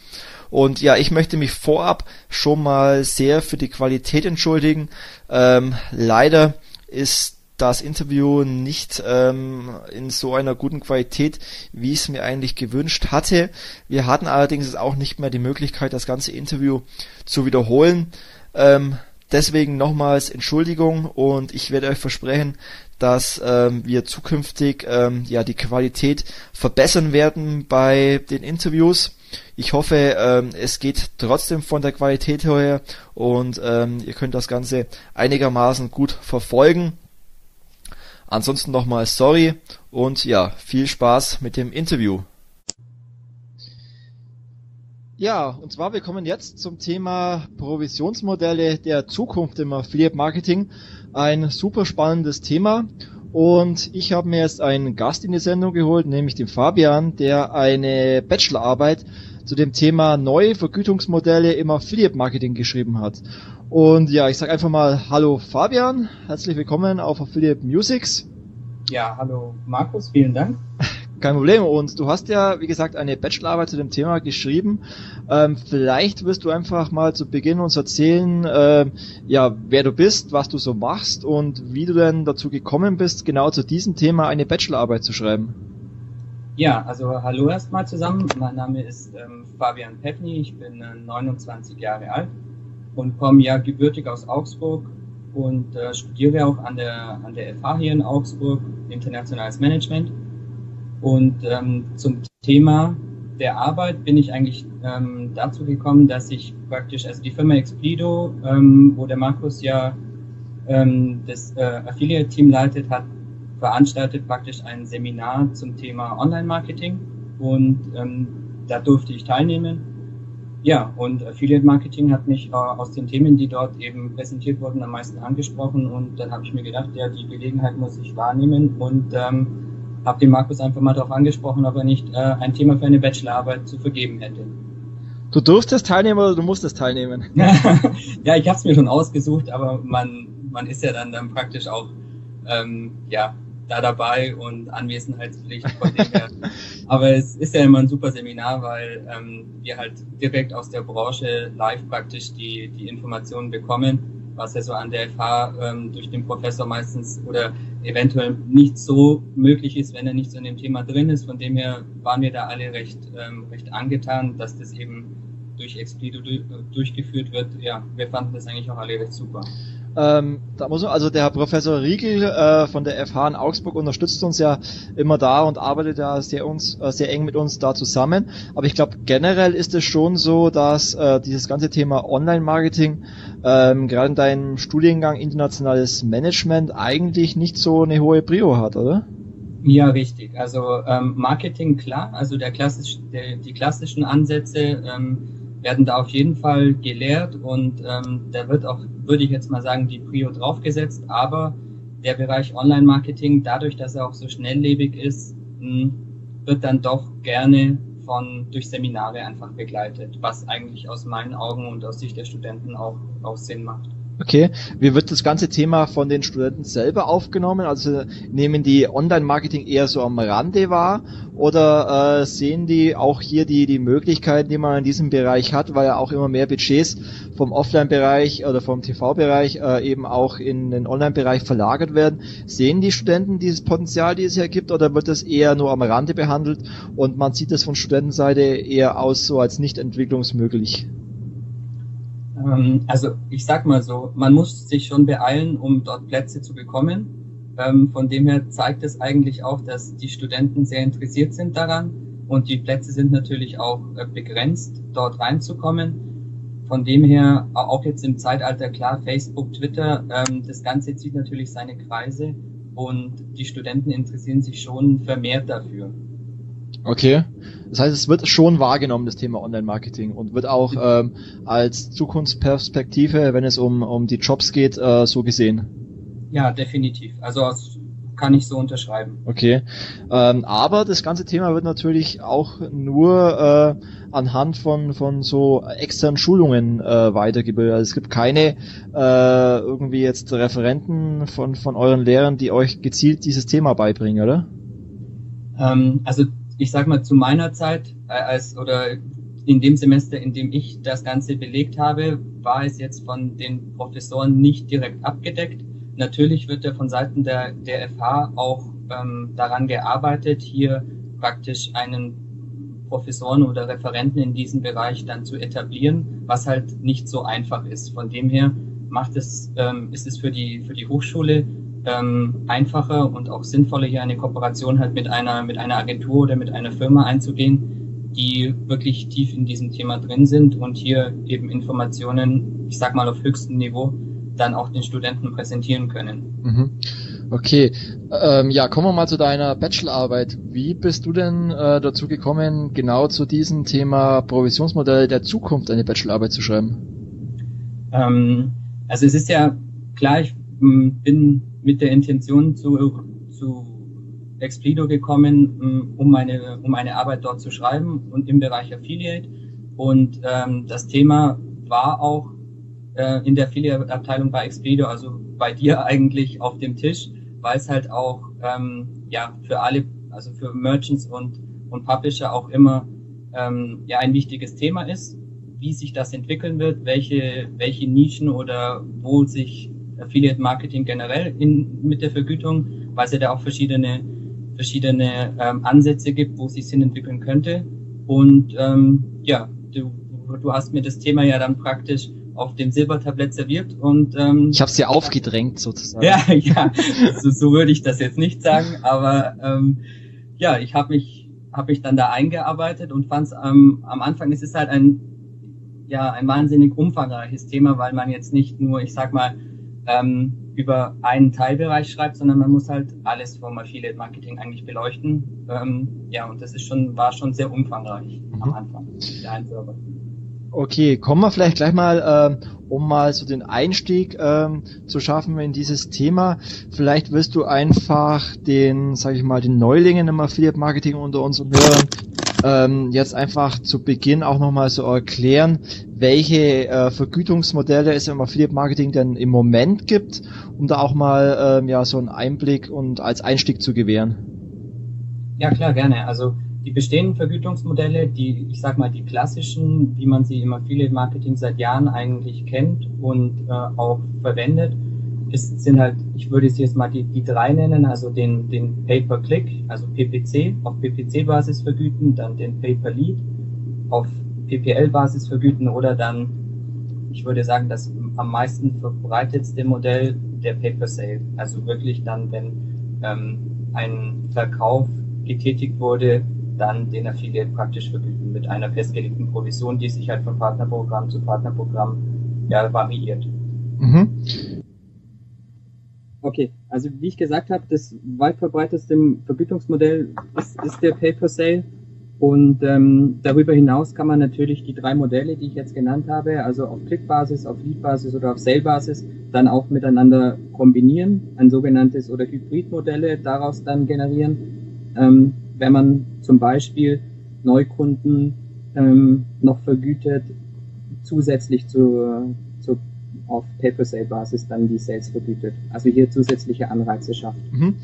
Und ja, ich möchte mich vorab schon mal sehr für die Qualität entschuldigen. Ähm, leider ist das Interview nicht ähm, in so einer guten Qualität, wie ich es mir eigentlich gewünscht hatte. Wir hatten allerdings auch nicht mehr die Möglichkeit, das ganze Interview zu wiederholen. Ähm, deswegen nochmals Entschuldigung und ich werde euch versprechen, dass ähm, wir zukünftig ähm, ja die Qualität verbessern werden bei den Interviews. Ich hoffe, ähm, es geht trotzdem von der Qualität her und ähm, ihr könnt das Ganze einigermaßen gut verfolgen. Ansonsten nochmal sorry und ja, viel Spaß mit dem Interview. Ja, und zwar wir kommen jetzt zum Thema Provisionsmodelle der Zukunft im Affiliate Marketing. Ein super spannendes Thema. Und ich habe mir jetzt einen Gast in die Sendung geholt, nämlich den Fabian, der eine Bachelorarbeit zu dem Thema neue Vergütungsmodelle im Affiliate Marketing geschrieben hat. Und ja, ich sage einfach mal Hallo Fabian, herzlich willkommen auf Affiliate Musics.
Ja, hallo Markus, vielen Dank.
Kein Problem. Und du hast ja, wie gesagt, eine Bachelorarbeit zu dem Thema geschrieben. Ähm, vielleicht wirst du einfach mal zu Beginn uns erzählen, äh, ja, wer du bist, was du so machst und wie du denn dazu gekommen bist, genau zu diesem Thema eine Bachelorarbeit zu schreiben.
Ja, also hallo erstmal zusammen. Mein Name ist ähm, Fabian Pepni. Ich bin äh, 29 Jahre alt und komme ja gebürtig aus Augsburg und äh, studiere auch an der, an der FH hier in Augsburg Internationales Management und ähm, zum Thema der Arbeit bin ich eigentlich ähm, dazu gekommen, dass ich praktisch, also die Firma Explido, ähm, wo der Markus ja ähm, das äh, Affiliate-Team leitet, hat veranstaltet praktisch ein Seminar zum Thema Online-Marketing und ähm, da durfte ich teilnehmen. Ja, und Affiliate-Marketing hat mich äh, aus den Themen, die dort eben präsentiert wurden, am meisten angesprochen und dann habe ich mir gedacht, ja, die Gelegenheit muss ich wahrnehmen und ähm, habe den Markus einfach mal darauf angesprochen, ob er nicht äh, ein Thema für eine Bachelorarbeit zu vergeben hätte.
Du durftest teilnehmen oder du musstest teilnehmen?
ja, ich habe es mir schon ausgesucht, aber man, man ist ja dann, dann praktisch auch ähm, ja, da dabei und Anwesenheitspflicht von dem her. aber es ist ja immer ein super Seminar, weil ähm, wir halt direkt aus der Branche live praktisch die, die Informationen bekommen was ja so an der FH ähm, durch den Professor meistens oder eventuell nicht so möglich ist, wenn er nicht so in dem Thema drin ist. Von dem her waren wir da alle recht, ähm, recht angetan, dass das eben durch Explido durchgeführt wird. Ja, wir fanden das eigentlich auch alle recht super.
Ähm, da muss man, also der Herr Professor Riegel äh, von der FH in Augsburg unterstützt uns ja immer da und arbeitet ja sehr uns äh, sehr eng mit uns da zusammen. Aber ich glaube generell ist es schon so, dass äh, dieses ganze Thema Online-Marketing ähm, gerade in deinem Studiengang internationales Management eigentlich nicht so eine hohe Prio hat, oder?
Ja, richtig. Also ähm, Marketing klar, also der klassisch, der, die klassischen Ansätze ähm, werden da auf jeden Fall gelehrt und ähm, da wird auch, würde ich jetzt mal sagen, die Prio draufgesetzt, aber der Bereich Online-Marketing, dadurch, dass er auch so schnelllebig ist, mh, hm, wird dann doch gerne von durch Seminare einfach begleitet, was eigentlich aus meinen Augen und aus Sicht der Studenten auch, auch Sinn macht.
Okay, wie wird das ganze Thema von den Studenten selber aufgenommen? Also nehmen die Online-Marketing eher so am Rande wahr oder äh, sehen die auch hier die, die Möglichkeiten, die man in diesem Bereich hat, weil ja auch immer mehr Budgets vom Offline-Bereich oder vom TV-Bereich äh, eben auch in den Online-Bereich verlagert werden? Sehen die Studenten dieses Potenzial, die es hier gibt, oder wird das eher nur am Rande behandelt und man sieht das von Studentenseite eher aus so als nicht entwicklungsmöglich?
Ähm, also ich sag mal so, man muss sich schon beeilen, um dort Plätze zu bekommen. Ähm, von dem her zeigt es eigentlich auch, dass die Studenten sehr interessiert sind daran und die Plätze sind natürlich auch äh, begrenzt, dort reinzukommen. Von dem her, auch jetzt im Zeitalter, klar, Facebook, Twitter, ähm, das Ganze zieht natürlich seine Kreise und die Studenten interessieren sich schon vermehrt dafür.
Okay. Das heißt, es wird schon wahrgenommen, das Thema Online-Marketing und wird auch ähm, als Zukunftsperspektive, wenn es um, um die Jobs geht, äh, so gesehen.
Ja, definitiv. Also das kann ich so unterschreiben.
Okay. Ähm, aber das ganze Thema wird natürlich auch nur äh, anhand von, von so externen Schulungen äh, weitergebildet. Also es gibt keine äh, irgendwie jetzt Referenten von, von euren Lehrern, die euch gezielt dieses Thema beibringen, oder?
Ähm, also ich sag mal, zu meiner Zeit, äh, als oder in dem Semester, in dem ich das Ganze belegt habe, war es jetzt von den Professoren nicht direkt abgedeckt. Natürlich wird er von Seiten der, der FH auch ähm, daran gearbeitet, hier praktisch einen Professoren oder Referenten in diesem Bereich dann zu etablieren, was halt nicht so einfach ist. Von dem her macht es, ähm, ist es für die, für die Hochschule ähm, einfacher und auch sinnvoller, hier eine Kooperation halt mit einer, mit einer Agentur oder mit einer Firma einzugehen, die wirklich tief in diesem Thema drin sind und hier eben Informationen, ich sag mal auf höchstem Niveau, dann auch den Studenten präsentieren können.
Mhm. Okay, ähm, ja, kommen wir mal zu deiner Bachelorarbeit. Wie bist du denn äh, dazu gekommen, genau zu diesem Thema Provisionsmodell der Zukunft eine Bachelorarbeit zu schreiben?
Ähm, also es ist ja klar, ich bin mit der Intention zu, zu Explido gekommen, m, um meine, um meine Arbeit dort zu schreiben und im Bereich Affiliate. Und ähm, das Thema war auch äh, in der Affiliate-Abteilung bei Expedo, also bei dir eigentlich auf dem Tisch, weil es halt auch ähm, ja für alle, also für Merchants und, und Publisher auch immer ähm, ja ein wichtiges Thema ist, wie sich das entwickeln wird, welche, welche Nischen oder wo sich Affiliate Marketing generell in, mit der Vergütung, weil es ja da auch verschiedene, verschiedene ähm, Ansätze gibt, wo es sich Sinn entwickeln könnte. Und ähm, ja, du, du hast mir das Thema ja dann praktisch auf dem Silbertablett serviert und ähm,
ich habe es dir aufgedrängt sozusagen.
Ja, ja, so, so würde ich das jetzt nicht sagen, aber ähm, ja, ich habe mich habe mich dann da eingearbeitet und fand es ähm, am Anfang ist es halt ein ja ein wahnsinnig umfangreiches Thema, weil man jetzt nicht nur, ich sag mal, ähm, über einen Teilbereich schreibt, sondern man muss halt alles vom Affiliate Marketing eigentlich beleuchten. Ähm, ja, und das ist schon war schon sehr umfangreich mhm. am Anfang der Einzelarbeit.
Okay, kommen wir vielleicht gleich mal, ähm, um mal so den Einstieg ähm, zu schaffen in dieses Thema. Vielleicht wirst du einfach den, sage ich mal, den Neulingen im Affiliate Marketing unter uns und Hörern ähm, jetzt einfach zu Beginn auch nochmal so erklären, welche äh, Vergütungsmodelle es im Affiliate Marketing denn im Moment gibt, um da auch mal ähm, ja so einen Einblick und als Einstieg zu gewähren.
Ja klar, gerne. Also die bestehenden Vergütungsmodelle, die, ich sag mal, die klassischen, wie man sie im Affiliate Marketing seit Jahren eigentlich kennt und äh, auch verwendet, ist, sind halt, ich würde es jetzt mal die, die drei nennen, also den, den Pay-per-Click, also PPC, auf PPC-Basis vergüten, dann den Pay-per-Lead auf PPL-Basis vergüten oder dann, ich würde sagen, das am meisten verbreitetste Modell der Pay-per-Sale. Also wirklich dann, wenn ähm, ein Verkauf getätigt wurde, dann den Affiliate praktisch vergüten mit einer festgelegten Provision, die sich halt von Partnerprogramm zu Partnerprogramm ja, variiert. Mhm. Okay, also wie ich gesagt habe, das weit verbreiteste Vergütungsmodell ist, ist der Pay-per-Sale. Und ähm, darüber hinaus kann man natürlich die drei Modelle, die ich jetzt genannt habe, also auf Klickbasis, auf Lead-Basis oder auf Sale-Basis, dann auch miteinander kombinieren, ein sogenanntes oder Hybrid-Modelle daraus dann generieren. Ähm, wenn man zum Beispiel Neukunden ähm, noch vergütet, zusätzlich zu, zu auf Pay-per-Sale-Basis dann die Sales vergütet. Also hier zusätzliche Anreize schafft. Mhm.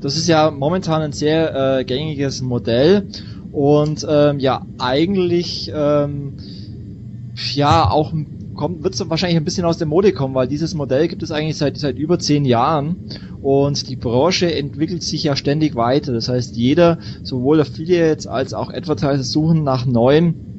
Das ist ja momentan ein sehr äh, gängiges Modell und ähm, ja eigentlich ähm, ja auch kommt, wird es wahrscheinlich ein bisschen aus der Mode kommen, weil dieses Modell gibt es eigentlich seit, seit über zehn Jahren und die Branche entwickelt sich ja ständig weiter. Das heißt, jeder, sowohl Affiliates als auch Advertiser suchen nach neuen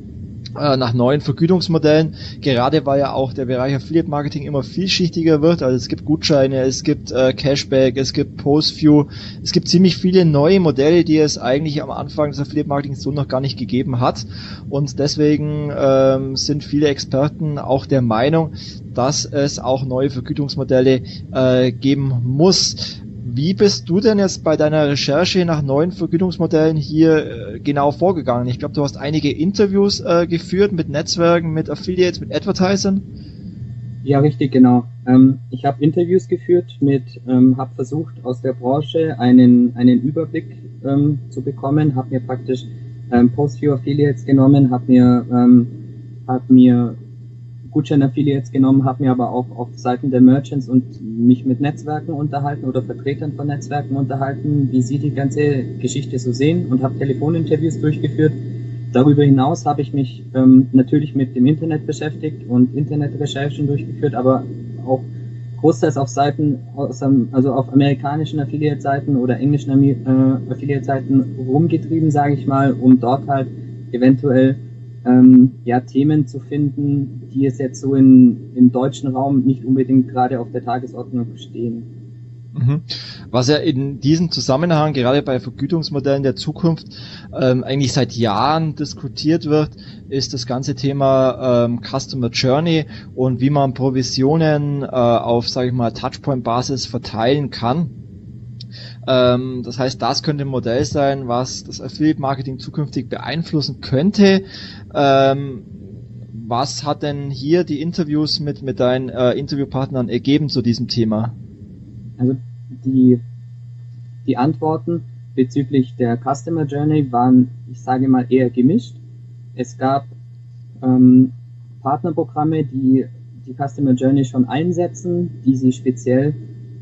nach neuen Vergütungsmodellen, gerade weil ja auch der Bereich Affiliate Marketing immer vielschichtiger wird. Also es gibt Gutscheine, es gibt äh, Cashback, es gibt Postview, es gibt ziemlich viele neue Modelle, die es eigentlich am Anfang des Affiliate Marketings so noch gar nicht gegeben hat. Und deswegen ähm, sind viele Experten auch der Meinung, dass es auch neue Vergütungsmodelle äh, geben muss. Wie bist du denn jetzt bei deiner Recherche nach neuen Vergütungsmodellen hier äh, genau vorgegangen? Ich glaube, du hast einige Interviews äh, geführt mit Netzwerken, mit Affiliates, mit Advertisern.
Ja, richtig, genau. Ähm, ich habe Interviews geführt mit, ähm, habe versucht aus der Branche einen, einen Überblick ähm, zu bekommen, habe mir praktisch ähm, Postview Affiliates genommen, habe mir, ähm, hab mir Gutschein-Affiliates genommen, habe mir aber auch auf Seiten der Merchants und mich mit Netzwerken unterhalten oder Vertretern von Netzwerken unterhalten, wie sie die ganze Geschichte so sehen und habe Telefoninterviews durchgeführt. darüber hinaus habe ich mich ähm, natürlich mit dem Internet beschäftigt und Internetrecherchen durchgeführt, aber auch großteils auf Seiten, also auf amerikanischen Affiliate-Seiten oder englischen äh, Affiliate-Seiten rumgetrieben, sage ich mal, um dort halt eventuell ähm, ja, Themen zu finden, die es jetzt so in, im deutschen Raum nicht unbedingt gerade auf der Tagesordnung stehen.
Mhm. Was ja in diesem Zusammenhang, gerade bei Vergütungsmodellen der Zukunft, ähm, eigentlich seit Jahren diskutiert wird, ist das ganze Thema ähm, Customer Journey und wie man Provisionen äh, auf, sage ich mal, Touchpoint-Basis verteilen kann. Ähm, das heißt, das könnte ein Modell sein, was das Affiliate-Marketing zukünftig beeinflussen könnte. Ähm, was hat denn hier die Interviews mit, mit deinen äh, Interviewpartnern ergeben zu diesem Thema?
Also die, die Antworten bezüglich der Customer Journey waren, ich sage mal, eher gemischt. Es gab ähm, Partnerprogramme, die die Customer Journey schon einsetzen, die sie speziell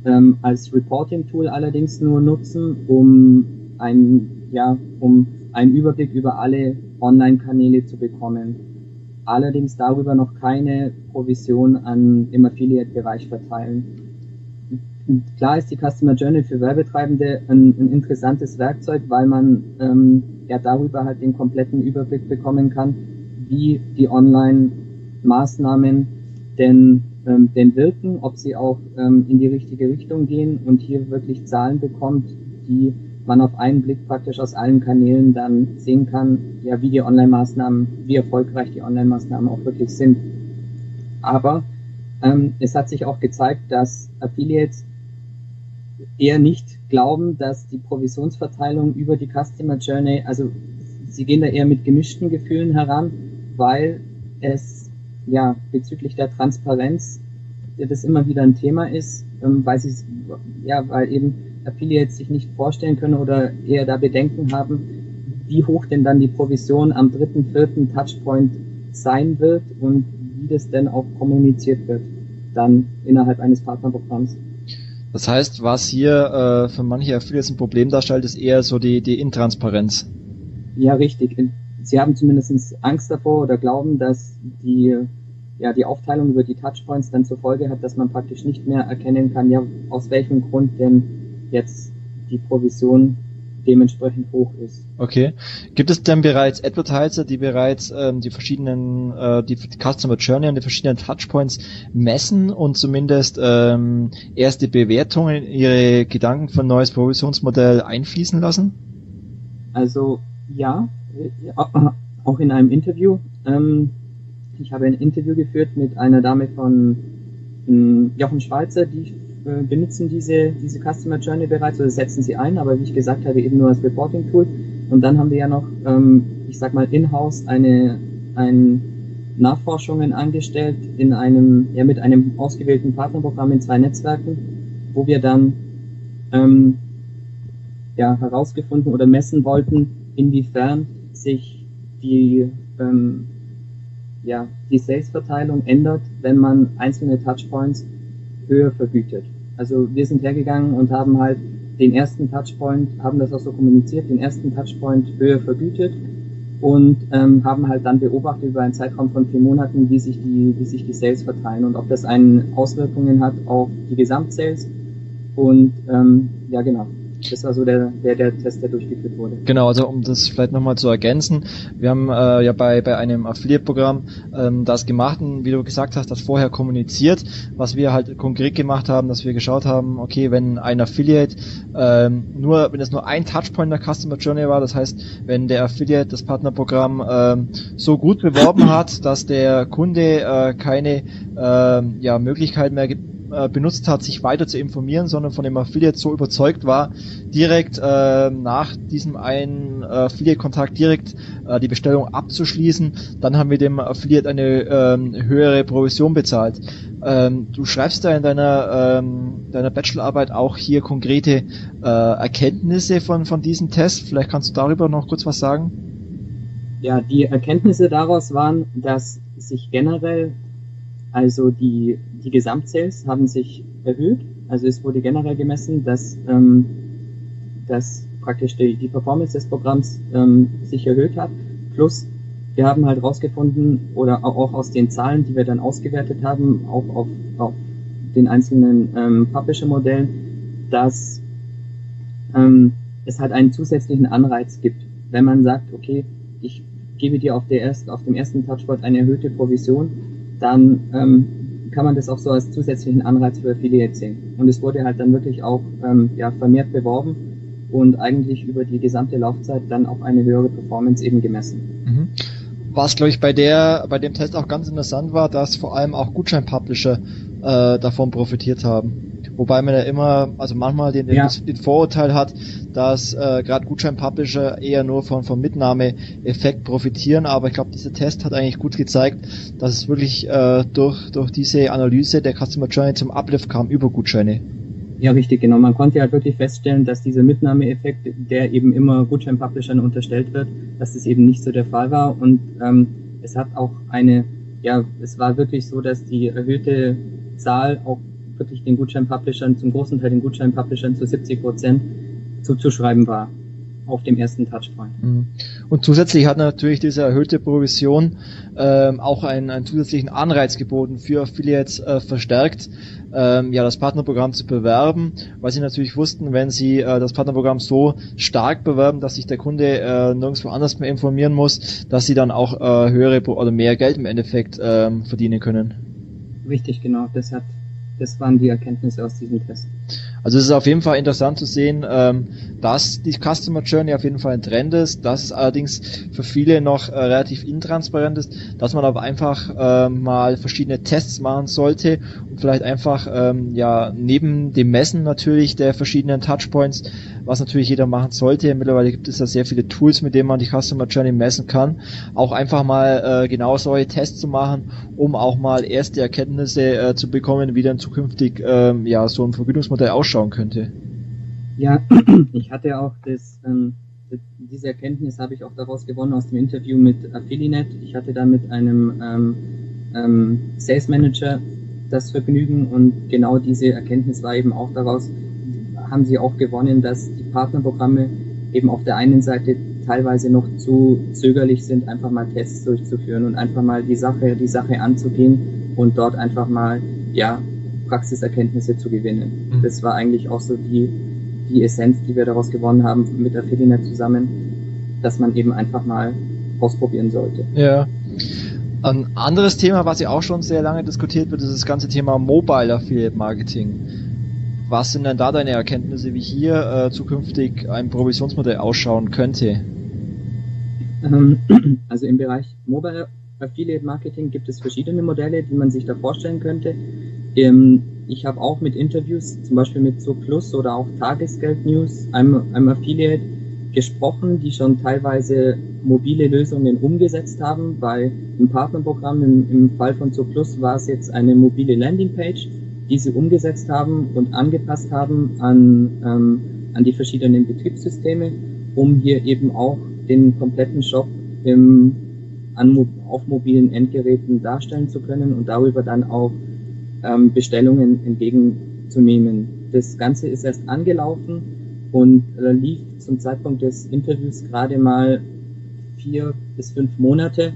ähm, als Reporting-Tool allerdings nur nutzen, um ein, ja, um einen Überblick über alle Online-Kanäle zu bekommen. Allerdings darüber noch keine Provision an, im Affiliate-Bereich verteilen. Klar ist die Customer Journey für Werbetreibende ein, ein interessantes Werkzeug, weil man ähm, ja darüber halt den kompletten Überblick bekommen kann, wie die Online-Maßnahmen denn, ähm, denn wirken, ob sie auch ähm, in die richtige Richtung gehen und hier wirklich Zahlen bekommt, die man auf einen Blick praktisch aus allen Kanälen dann sehen kann, ja, wie die Online-Maßnahmen, wie erfolgreich die Online-Maßnahmen auch wirklich sind. Aber ähm, es hat sich auch gezeigt, dass Affiliates eher nicht glauben, dass die Provisionsverteilung über die Customer Journey, also sie gehen da eher mit gemischten Gefühlen heran, weil es ja bezüglich der Transparenz das immer wieder ein Thema ist, ähm, weil sie ja, weil eben Affiliates sich nicht vorstellen können oder eher da Bedenken haben, wie hoch denn dann die Provision am dritten, vierten Touchpoint sein wird und wie das denn auch kommuniziert wird, dann innerhalb eines Partnerprogramms.
Das heißt, was hier äh, für manche Affiliates ein Problem darstellt, ist eher so die, die Intransparenz.
Ja, richtig. Sie haben zumindest Angst davor oder glauben, dass die, ja, die Aufteilung über die Touchpoints dann zur Folge hat, dass man praktisch nicht mehr erkennen kann, ja, aus welchem Grund denn jetzt die Provision dementsprechend hoch ist.
Okay. Gibt es denn bereits Advertiser, die bereits ähm, die verschiedenen, äh, die, Customer Journey und die verschiedenen Touchpoints messen und zumindest ähm, erste Bewertungen, ihre Gedanken von neues Provisionsmodell einfließen lassen?
Also ja, auch in einem Interview. Ähm, ich habe ein Interview geführt mit einer Dame von ähm, Jochen Schweizer, die äh, benutzen diese, diese Customer Journey bereits oder setzen sie ein, aber wie ich gesagt habe, eben nur als Reporting-Tool. Und dann haben wir ja noch, ähm, ich sag mal, in-house eine, ein Nachforschungen angestellt in einem, ja, mit einem ausgewählten Partnerprogramm in zwei Netzwerken, wo wir dann ähm, ja, herausgefunden oder messen wollten, inwiefern sich die, ähm, ja, die Sales-Verteilung ändert, wenn man einzelne Touchpoints höher vergütet. Also wir sind hergegangen und haben halt den ersten Touchpoint, haben das auch so kommuniziert, den ersten Touchpoint höher vergütet und ähm, haben halt dann beobachtet über einen Zeitraum von vier Monaten, wie sich die, wie sich die Sales verteilen und ob das einen Auswirkungen hat auf die Gesamtsales. Und ähm, ja genau, das war so der, der, der Test, der durchgeführt wurde.
Genau, also um das vielleicht nochmal zu ergänzen, wir haben äh, ja bei, bei einem Affiliate-Programm ähm, das gemacht und wie du gesagt hast, das vorher kommuniziert. Was wir halt konkret gemacht haben, dass wir geschaut haben, okay, wenn ein Affiliate ähm, nur, wenn es nur ein Touchpoint der Customer Journey war, das heißt, wenn der Affiliate das Partnerprogramm ähm, so gut beworben hat, dass der Kunde äh, keine äh, ja, Möglichkeit mehr gibt, äh, benutzt hat, sich weiter zu informieren, sondern von dem Affiliate so überzeugt war, direkt äh, nach diesem einen äh, Affiliate-Kontakt direkt äh, die Bestellung abzuschließen. Dann haben wir dem Affiliate eine ähm, höhere Provision bezahlt. Ähm, du schreibst da in deiner, ähm, deiner Bachelorarbeit auch hier konkrete äh, Erkenntnisse von, von diesem Test. Vielleicht kannst du darüber noch kurz was sagen?
Ja, die Erkenntnisse daraus waren, dass sich generell also die, die Gesamtsales haben sich erhöht. Also es wurde generell gemessen, dass, ähm, dass praktisch die, die Performance des Programms ähm, sich erhöht hat. Plus wir haben halt rausgefunden oder auch aus den Zahlen, die wir dann ausgewertet haben, auch auf, auf den einzelnen ähm, Publisher-Modellen, dass ähm, es halt einen zusätzlichen Anreiz gibt. Wenn man sagt, okay, ich gebe dir auf, der erst, auf dem ersten Touchpoint eine erhöhte Provision, dann ähm, kann man das auch so als zusätzlichen Anreiz für Affiliate sehen. Und es wurde halt dann wirklich auch ähm, ja, vermehrt beworben und eigentlich über die gesamte Laufzeit dann auch eine höhere Performance eben gemessen. Mhm
was glaube ich bei der bei dem Test auch ganz interessant war, dass vor allem auch Gutschein-Publisher äh, davon profitiert haben. Wobei man ja immer, also manchmal den, ja. den Vorurteil hat, dass äh, gerade Gutschein-Publisher eher nur von vom Mitnahmeeffekt profitieren, aber ich glaube, dieser Test hat eigentlich gut gezeigt, dass es wirklich äh, durch durch diese Analyse der Customer Journey zum Uplift kam über Gutscheine.
Ja, richtig, genau. Man konnte halt wirklich feststellen, dass dieser Mitnahmeeffekt, der eben immer Gutschein-Publishern unterstellt wird, dass das eben nicht so der Fall war. Und ähm, es hat auch eine, ja, es war wirklich so, dass die erhöhte Zahl auch wirklich den Gutschein-Publishern, zum großen Teil den Gutschein-Publishern zu 70 Prozent zuzuschreiben war auf dem ersten Touchpoint. Mhm.
Und zusätzlich hat natürlich diese erhöhte Provision ähm, auch einen, einen zusätzlichen Anreiz geboten für Affiliates äh, verstärkt, ähm, ja das Partnerprogramm zu bewerben, weil sie natürlich wussten, wenn sie äh, das Partnerprogramm so stark bewerben, dass sich der Kunde äh, nirgendwo anders mehr informieren muss, dass sie dann auch äh, höhere oder mehr Geld im Endeffekt ähm, verdienen können.
Richtig, genau. Das hat das waren die Erkenntnisse aus diesem Test.
Also es ist auf jeden Fall interessant zu sehen, ähm, dass die Customer Journey auf jeden Fall ein Trend ist, dass es allerdings für viele noch äh, relativ intransparent ist, dass man aber einfach äh, mal verschiedene Tests machen sollte und vielleicht einfach ähm, ja neben dem Messen natürlich der verschiedenen Touchpoints was natürlich jeder machen sollte. Mittlerweile gibt es ja sehr viele Tools, mit denen man die Customer Journey messen kann. Auch einfach mal äh, genau solche Tests zu machen, um auch mal erste Erkenntnisse äh, zu bekommen, wie dann zukünftig ähm, ja so ein Vergütungsmodell ausschauen könnte.
Ja, ich hatte auch das, ähm, diese Erkenntnis habe ich auch daraus gewonnen aus dem Interview mit Affiliate. Ich hatte da mit einem ähm, ähm, Sales Manager das Vergnügen und genau diese Erkenntnis war eben auch daraus, haben sie auch gewonnen, dass die Partnerprogramme eben auf der einen Seite teilweise noch zu zögerlich sind, einfach mal Tests durchzuführen und einfach mal die Sache, die Sache anzugehen und dort einfach mal, ja, Praxiserkenntnisse zu gewinnen. Mhm. Das war eigentlich auch so die, die Essenz, die wir daraus gewonnen haben mit Affiliate zusammen, dass man eben einfach mal ausprobieren sollte.
Ja. Ein anderes Thema, was ja auch schon sehr lange diskutiert wird, ist das ganze Thema Mobile Affiliate Marketing. Was sind denn da deine Erkenntnisse, wie hier äh, zukünftig ein Provisionsmodell ausschauen könnte?
Ähm, also im Bereich Mobile Affiliate Marketing gibt es verschiedene Modelle, die man sich da vorstellen könnte. Ähm, ich habe auch mit Interviews, zum Beispiel mit SoPlus oder auch Tagesgeld News, einem, einem Affiliate gesprochen, die schon teilweise mobile Lösungen umgesetzt haben. Bei im Partnerprogramm im, im Fall von SoPlus war es jetzt eine mobile Landingpage, die sie umgesetzt haben und angepasst haben an, ähm, an die verschiedenen Betriebssysteme, um hier eben auch den kompletten Shop im, an, auf mobilen Endgeräten darstellen zu können und darüber dann auch ähm, Bestellungen entgegenzunehmen. Das Ganze ist erst angelaufen und äh, lief zum Zeitpunkt des Interviews gerade mal vier bis fünf Monate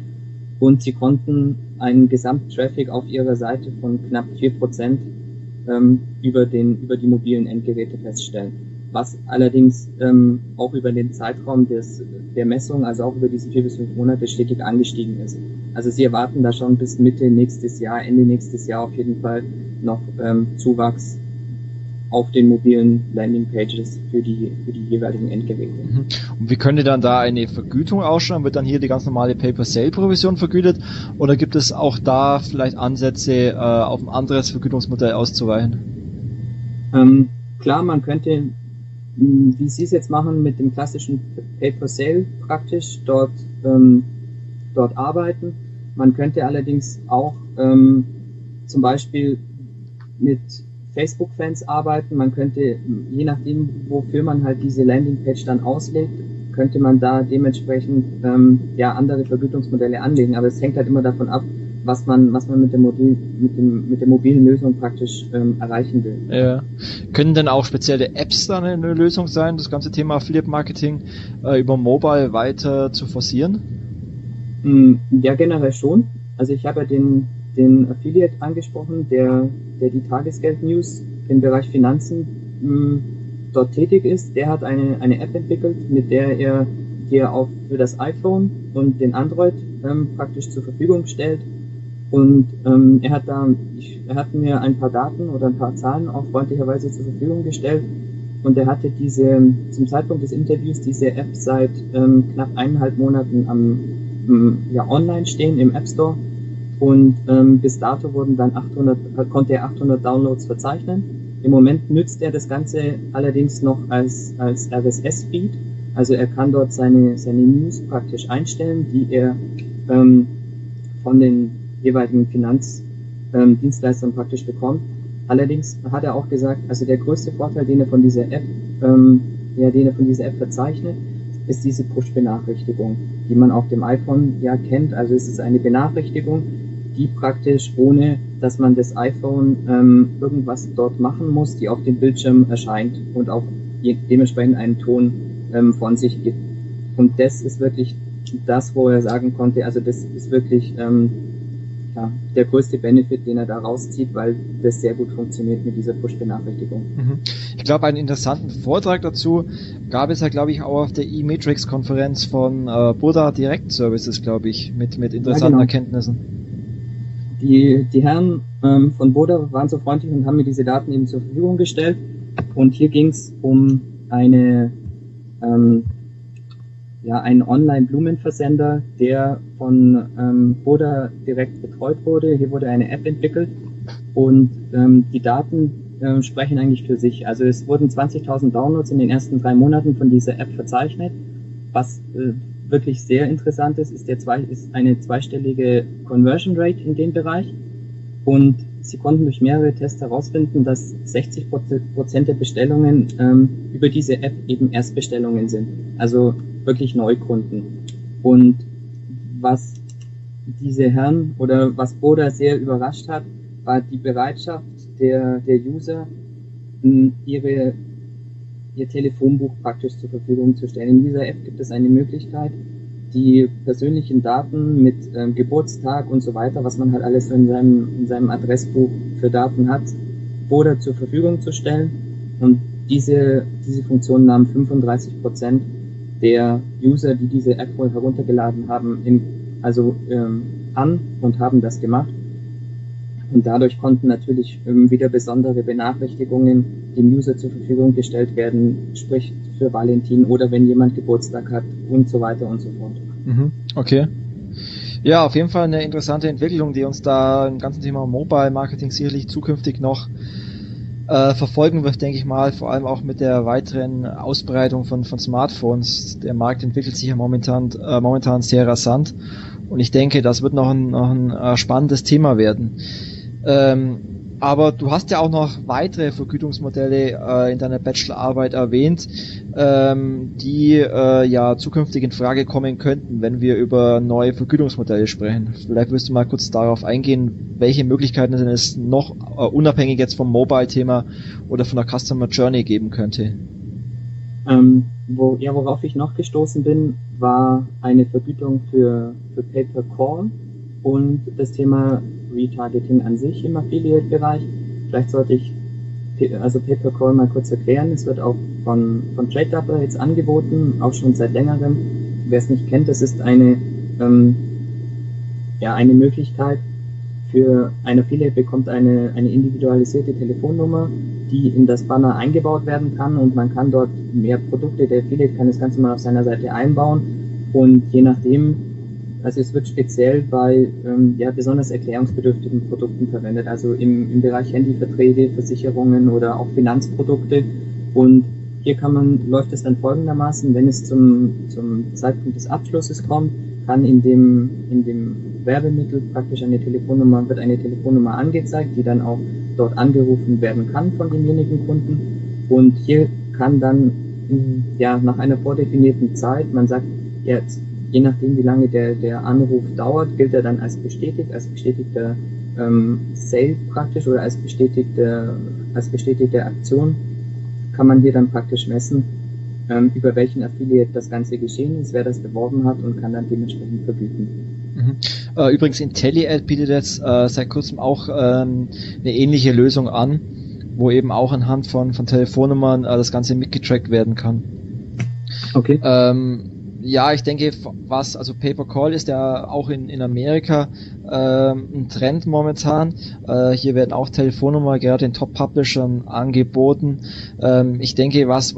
und sie konnten einen Gesamttraffic auf ihrer Seite von knapp vier Prozent ähm, über, den, über die mobilen Endgeräte feststellen. Was allerdings ähm, auch über den Zeitraum des, der Messung, also auch über diese vier bis fünf Monate stetig angestiegen ist. Also Sie erwarten da schon bis Mitte nächstes Jahr, Ende nächstes Jahr auf jeden Fall noch ähm, Zuwachs auf den mobilen Landingpages für die, für die jeweiligen Endgeräte. Mhm.
Und wie könnte dann da eine Vergütung ausschauen? Wird dann hier die ganz normale Pay-per-Sale-Provision vergütet? Oder gibt es auch da vielleicht Ansätze, äh, auf ein anderes Vergütungsmodell auszuweichen?
Ähm, klar, man könnte, wie Sie es jetzt machen, mit dem klassischen Pay-per-Sale praktisch dort, ähm, dort arbeiten. Man könnte allerdings auch ähm, zum Beispiel mit Facebook-Fans arbeiten. Man könnte, je nachdem, wofür man halt diese Landingpage dann auslegt, könnte man da dementsprechend ähm, ja andere Vergütungsmodelle anlegen. Aber es hängt halt immer davon ab, was man, was man mit der, Mobil, mit dem, mit der mobilen Lösung praktisch ähm, erreichen will.
Ja. Können denn auch spezielle Apps dann eine Lösung sein, das ganze Thema Affiliate Marketing äh, über Mobile weiter zu forcieren?
Mm, ja, generell schon. Also ich habe ja den, den Affiliate angesprochen, der, der die Tagesgeld-News im Bereich Finanzen mh, mm, dort tätig ist. Der hat eine, eine App entwickelt, mit der er dir auch für das iPhone und den Android ähm, praktisch zur Verfügung stellt. Und ähm, er hat da, ich, er hat mir ein paar Daten oder ein paar Zahlen auch freundlicherweise zur Verfügung gestellt. Und er hatte diese, zum Zeitpunkt des Interviews diese App seit ähm, knapp eineinhalb Monaten am, ähm, ja, online stehen im App Store. Und ähm, bis dato wurden dann 800, konnte er 800 Downloads verzeichnen. Im Moment nützt er das Ganze allerdings noch als, als RSS-Feed. Also er kann dort seine, seine News praktisch einstellen, die er ähm, von den jeweiligen Finanzdienstleistern ähm, praktisch bekommt. Allerdings hat er auch gesagt, also der größte Vorteil, den er von dieser App, ähm, ja, den er von dieser App verzeichnet, ist diese Push-Benachrichtigung, die man auf dem iPhone ja kennt. Also es ist eine Benachrichtigung, die praktisch ohne, dass man das iPhone ähm, irgendwas dort machen muss, die auf dem Bildschirm erscheint und auch dementsprechend einen Ton ähm, von sich gibt. Und das ist wirklich das, wo er sagen konnte, also das ist wirklich ähm, ja, der größte Benefit, den er da rauszieht, weil das sehr gut funktioniert mit dieser Push-Benachrichtigung.
Mhm. Ich glaube, einen interessanten Vortrag dazu gab es ja, glaube ich, auch auf der E-Matrix-Konferenz von äh, Buddha Direct Services, glaube ich, mit, mit interessanten ja, genau. Erkenntnissen.
Die, die Herren ähm, von Buddha waren so freundlich und haben mir diese Daten eben zur Verfügung gestellt. Und hier ging es um eine ähm, ja, ein Online-Blumenversender, der von ähm, Boda direkt betreut wurde. Hier wurde eine App entwickelt und ähm, die Daten äh, sprechen eigentlich für sich. Also es wurden 20.000 Downloads in den ersten drei Monaten von dieser App verzeichnet. Was äh, wirklich sehr interessant ist, ist, der zwei, ist eine zweistellige Conversion Rate in dem Bereich. Und sie konnten durch mehrere Tests herausfinden, dass 60 Prozent der Bestellungen ähm, über diese App eben Erstbestellungen sind. Also wirklich Neukunden. Und was diese Herren oder was Boda sehr überrascht hat, war die Bereitschaft der, der User, ihre, ihr Telefonbuch praktisch zur Verfügung zu stellen. In dieser App gibt es eine Möglichkeit, die persönlichen Daten mit ähm, Geburtstag und so weiter, was man halt alles in seinem, in seinem Adressbuch für Daten hat, Boda zur Verfügung zu stellen. Und diese, diese Funktion nahm 35 Prozent der User, die diese App wohl heruntergeladen haben, im, also ähm, an und haben das gemacht. Und dadurch konnten natürlich ähm, wieder besondere Benachrichtigungen dem User zur Verfügung gestellt werden, sprich für Valentin oder wenn jemand Geburtstag hat und so weiter und so fort.
Mhm, okay. Ja, auf jeden Fall eine interessante Entwicklung, die uns da im ganzen Thema Mobile Marketing sicherlich zukünftig noch äh, verfolgen wird, denke ich mal, vor allem auch mit der weiteren Ausbreitung von, von Smartphones. Der Markt entwickelt sich ja momentan, äh, momentan sehr rasant und ich denke, das wird noch ein, noch ein äh, spannendes Thema werden. Ähm, aber du hast ja auch noch weitere Vergütungsmodelle äh, in deiner Bachelorarbeit erwähnt, ähm, die äh, ja zukünftig in Frage kommen könnten, wenn wir über neue Vergütungsmodelle sprechen. Vielleicht wirst du mal kurz darauf eingehen, welche Möglichkeiten es noch äh, unabhängig jetzt vom Mobile-Thema oder von der Customer Journey geben könnte.
Ähm, wo, ja, worauf ich noch gestoßen bin, war eine Vergütung für, für Pay-per-Call und das Thema Retargeting an sich im Affiliate-Bereich. Vielleicht sollte ich also Pay-per-Call mal kurz erklären. Es wird auch von, von TradeDouble jetzt angeboten, auch schon seit längerem. Wer es nicht kennt, das ist eine, ähm, ja, eine Möglichkeit für ein Affiliate bekommt eine, eine individualisierte Telefonnummer, die in das Banner eingebaut werden kann und man kann dort mehr Produkte, der Affiliate kann das Ganze mal auf seiner Seite einbauen und je nachdem, also es wird speziell bei ähm, ja, besonders erklärungsbedürftigen Produkten verwendet, also im, im Bereich Handyverträge, Versicherungen oder auch Finanzprodukte. Und hier kann man, läuft es dann folgendermaßen, wenn es zum, zum Zeitpunkt des Abschlusses kommt, kann in dem, in dem Werbemittel praktisch eine Telefonnummer, wird eine Telefonnummer angezeigt, die dann auch dort angerufen werden kann von demjenigen Kunden. Und hier kann dann ja, nach einer vordefinierten Zeit, man sagt, jetzt je nachdem, wie lange der, der Anruf dauert, gilt er dann als bestätigt, als bestätigter ähm, Sale praktisch oder als bestätigte, als bestätigte Aktion kann man hier dann praktisch messen, ähm, über welchen Affiliate das Ganze geschehen ist, wer das beworben hat und kann dann dementsprechend vergüten.
Mhm. Äh, übrigens, IntelliAd bietet jetzt äh, seit kurzem auch ähm, eine ähnliche Lösung an, wo eben auch anhand von, von Telefonnummern äh, das Ganze mitgetrackt werden kann. Okay. Ähm, ja, ich denke, was, also Paper Call ist ja auch in, in Amerika ähm, ein Trend momentan. Äh, hier werden auch Telefonnummern gerade den Top-Publishern angeboten. Ähm, ich denke, was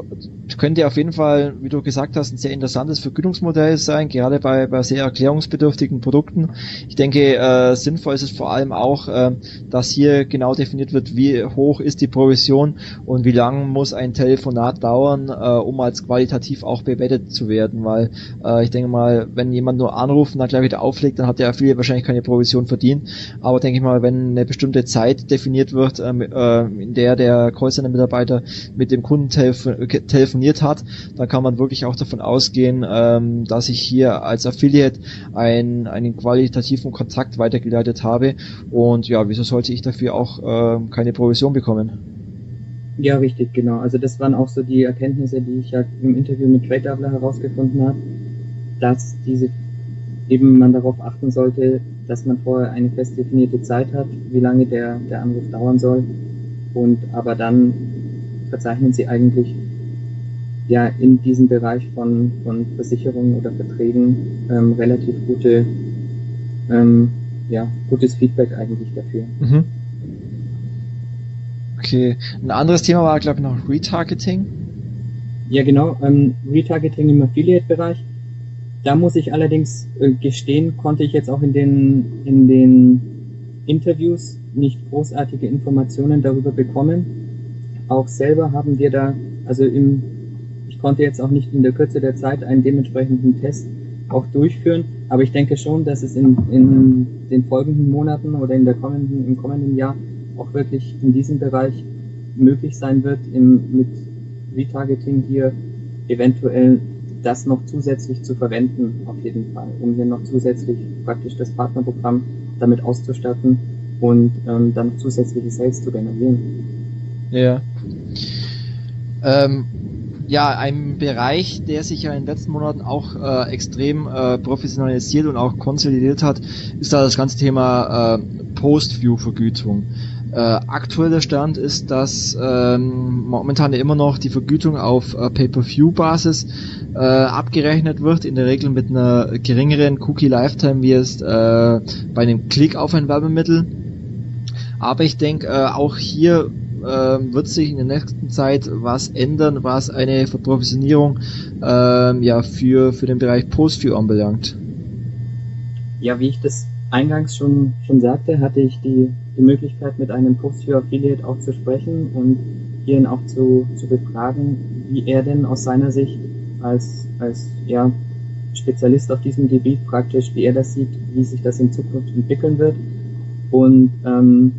könnte auf jeden Fall, wie du gesagt hast, ein sehr interessantes Vergütungsmodell sein, gerade bei, bei sehr erklärungsbedürftigen Produkten. Ich denke, äh, sinnvoll ist es vor allem auch, äh, dass hier genau definiert wird, wie hoch ist die Provision und wie lang muss ein Telefonat dauern, äh, um als qualitativ auch bewertet zu werden, weil äh, ich denke mal, wenn jemand nur anruft und dann gleich wieder auflegt, dann hat der Affiliate wahrscheinlich keine Provision verdient. Aber denke ich mal, wenn eine bestimmte Zeit definiert wird, ähm, äh, in der der Callcenter-Mitarbeiter mit dem Kunden telef telefoniert hat, dann kann man wirklich auch davon ausgehen, ähm, dass ich hier als Affiliate ein, einen qualitativen Kontakt weitergeleitet habe. Und ja, wieso sollte ich dafür auch äh, keine Provision bekommen?
Ja, richtig, genau. Also das waren auch so die Erkenntnisse, die ich ja im Interview mit Trade herausgefunden habe, dass diese eben man darauf achten sollte, dass man vorher eine fest definierte Zeit hat, wie lange der, der Anruf dauern soll. Und aber dann verzeichnen sie eigentlich ja in diesem Bereich von, von Versicherungen oder Verträgen ähm, relativ gute ähm, ja, gutes Feedback eigentlich dafür. Mhm.
Okay. Ein anderes Thema war, glaube ich, noch Retargeting.
Ja, genau. Ähm, Retargeting im Affiliate-Bereich. Da muss ich allerdings äh, gestehen, konnte ich jetzt auch in den, in den Interviews nicht großartige Informationen darüber bekommen. Auch selber haben wir da, also im, ich konnte jetzt auch nicht in der Kürze der Zeit einen dementsprechenden Test auch durchführen, aber ich denke schon, dass es in, in den folgenden Monaten oder in der kommenden, im kommenden Jahr auch wirklich in diesem Bereich möglich sein wird, im, mit Retargeting hier eventuell das noch zusätzlich zu verwenden, auf jeden Fall, um hier noch zusätzlich praktisch das Partnerprogramm damit auszustatten und ähm, dann zusätzliche Sales zu generieren.
Ja. Ähm, ja, ein Bereich, der sich ja in den letzten Monaten auch äh, extrem äh, professionalisiert und auch konsolidiert hat, ist da das ganze Thema äh, Post-View-Vergütung. Äh, aktueller Stand ist, dass ähm, momentan immer noch die Vergütung auf äh, Pay-per-View-Basis äh, abgerechnet wird, in der Regel mit einer geringeren Cookie-Lifetime, wie es äh, bei einem Klick auf ein Werbemittel. Aber ich denke, äh, auch hier äh, wird sich in der nächsten Zeit was ändern, was eine Verprofessionierung äh, ja, für, für den Bereich Post-View anbelangt.
Ja, wie ich das eingangs schon, schon sagte, hatte ich die die Möglichkeit, mit einem Post-View-Affiliate auch zu sprechen und ihn auch zu, zu befragen, wie er denn aus seiner Sicht als, als ja, Spezialist auf diesem Gebiet praktisch, wie er das sieht, wie sich das in Zukunft entwickeln wird. Und ähm,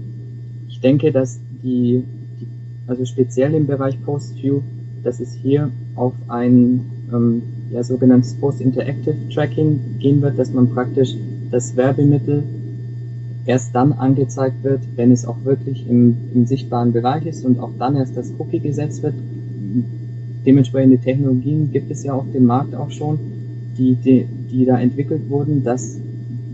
ich denke, dass die, die also speziell im Bereich Post-View, dass es hier auf ein ähm, ja, sogenanntes Post-Interactive Tracking gehen wird, dass man praktisch das Werbemittel erst dann angezeigt wird, wenn es auch wirklich im, im sichtbaren Bereich ist und auch dann erst das Cookie gesetzt wird. Dementsprechende Technologien gibt es ja auf dem Markt auch schon, die, die, die da entwickelt wurden, dass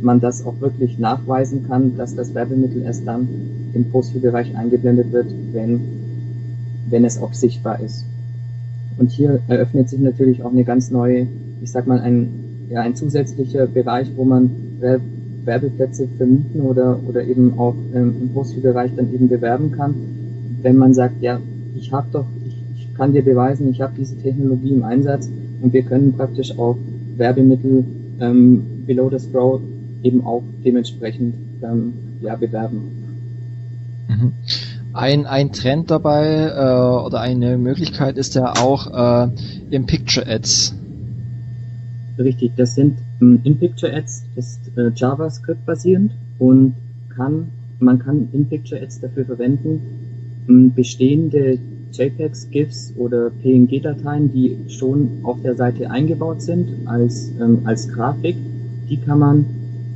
man das auch wirklich nachweisen kann, dass das Werbemittel erst dann im Post-View-Bereich eingeblendet wird, wenn, wenn es auch sichtbar ist. Und hier eröffnet sich natürlich auch eine ganz neue, ich sag mal, ein, ja, ein zusätzlicher Bereich, wo man Werbeplätze vermieten oder, oder eben auch ähm, im Postview-Bereich dann eben bewerben kann, wenn man sagt, ja, ich habe doch, ich, ich kann dir beweisen, ich habe diese Technologie im Einsatz und wir können praktisch auch Werbemittel ähm, below the scroll eben auch dementsprechend ähm, ja, bewerben.
Mhm. Ein, ein Trend dabei äh, oder eine Möglichkeit ist ja auch äh, im Picture Ads.
Richtig, das sind ähm, In-Picture Ads ist äh, JavaScript basierend und kann, man kann In-Picture Ads dafür verwenden, ähm, bestehende JPEGs, GIFs oder PNG-Dateien, die schon auf der Seite eingebaut sind als, ähm, als Grafik, die kann man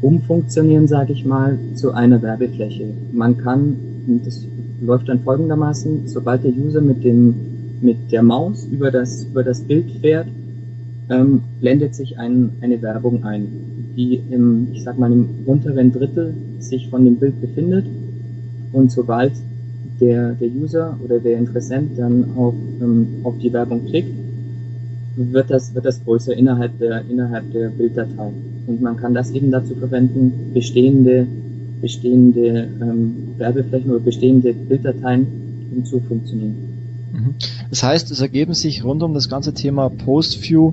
umfunktionieren, sage ich mal, zu einer Werbefläche. Man kann, das läuft dann folgendermaßen, sobald der User mit dem mit der Maus über das, über das Bild fährt, ähm, blendet sich ein, eine Werbung ein, die im, ich sag mal, im unteren Drittel sich von dem Bild befindet. Und sobald der, der User oder der Interessent dann auf, ähm, auf die Werbung klickt, wird das, wird das größer innerhalb der, innerhalb der Bilddatei. Und man kann das eben dazu verwenden, bestehende, bestehende ähm, Werbeflächen oder bestehende Bilddateien umzufunktionieren.
Das heißt, es ergeben sich rund um das ganze Thema Post-View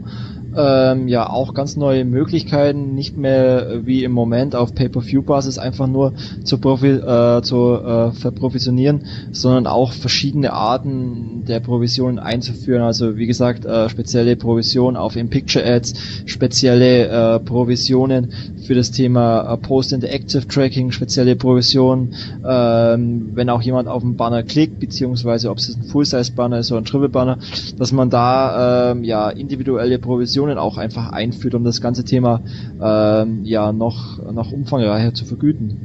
ähm, ja auch ganz neue Möglichkeiten, nicht mehr wie im Moment auf Pay-per-View-Basis einfach nur zu, profi äh, zu äh, verprovisionieren, sondern auch verschiedene Arten der Provisionen einzuführen. Also wie gesagt, äh, spezielle Provisionen auf In-Picture-Ads, spezielle äh, Provisionen für das Thema äh, Post-Interactive Tracking, spezielle Provisionen, ähm, wenn auch jemand auf einen Banner klickt, beziehungsweise ob es ein Full-Size-Banner ist oder ein Triple-Banner, dass man da ähm, ja individuelle Provisionen Optionen auch einfach einführt, um das ganze Thema ähm, ja noch, noch umfangreicher zu vergüten.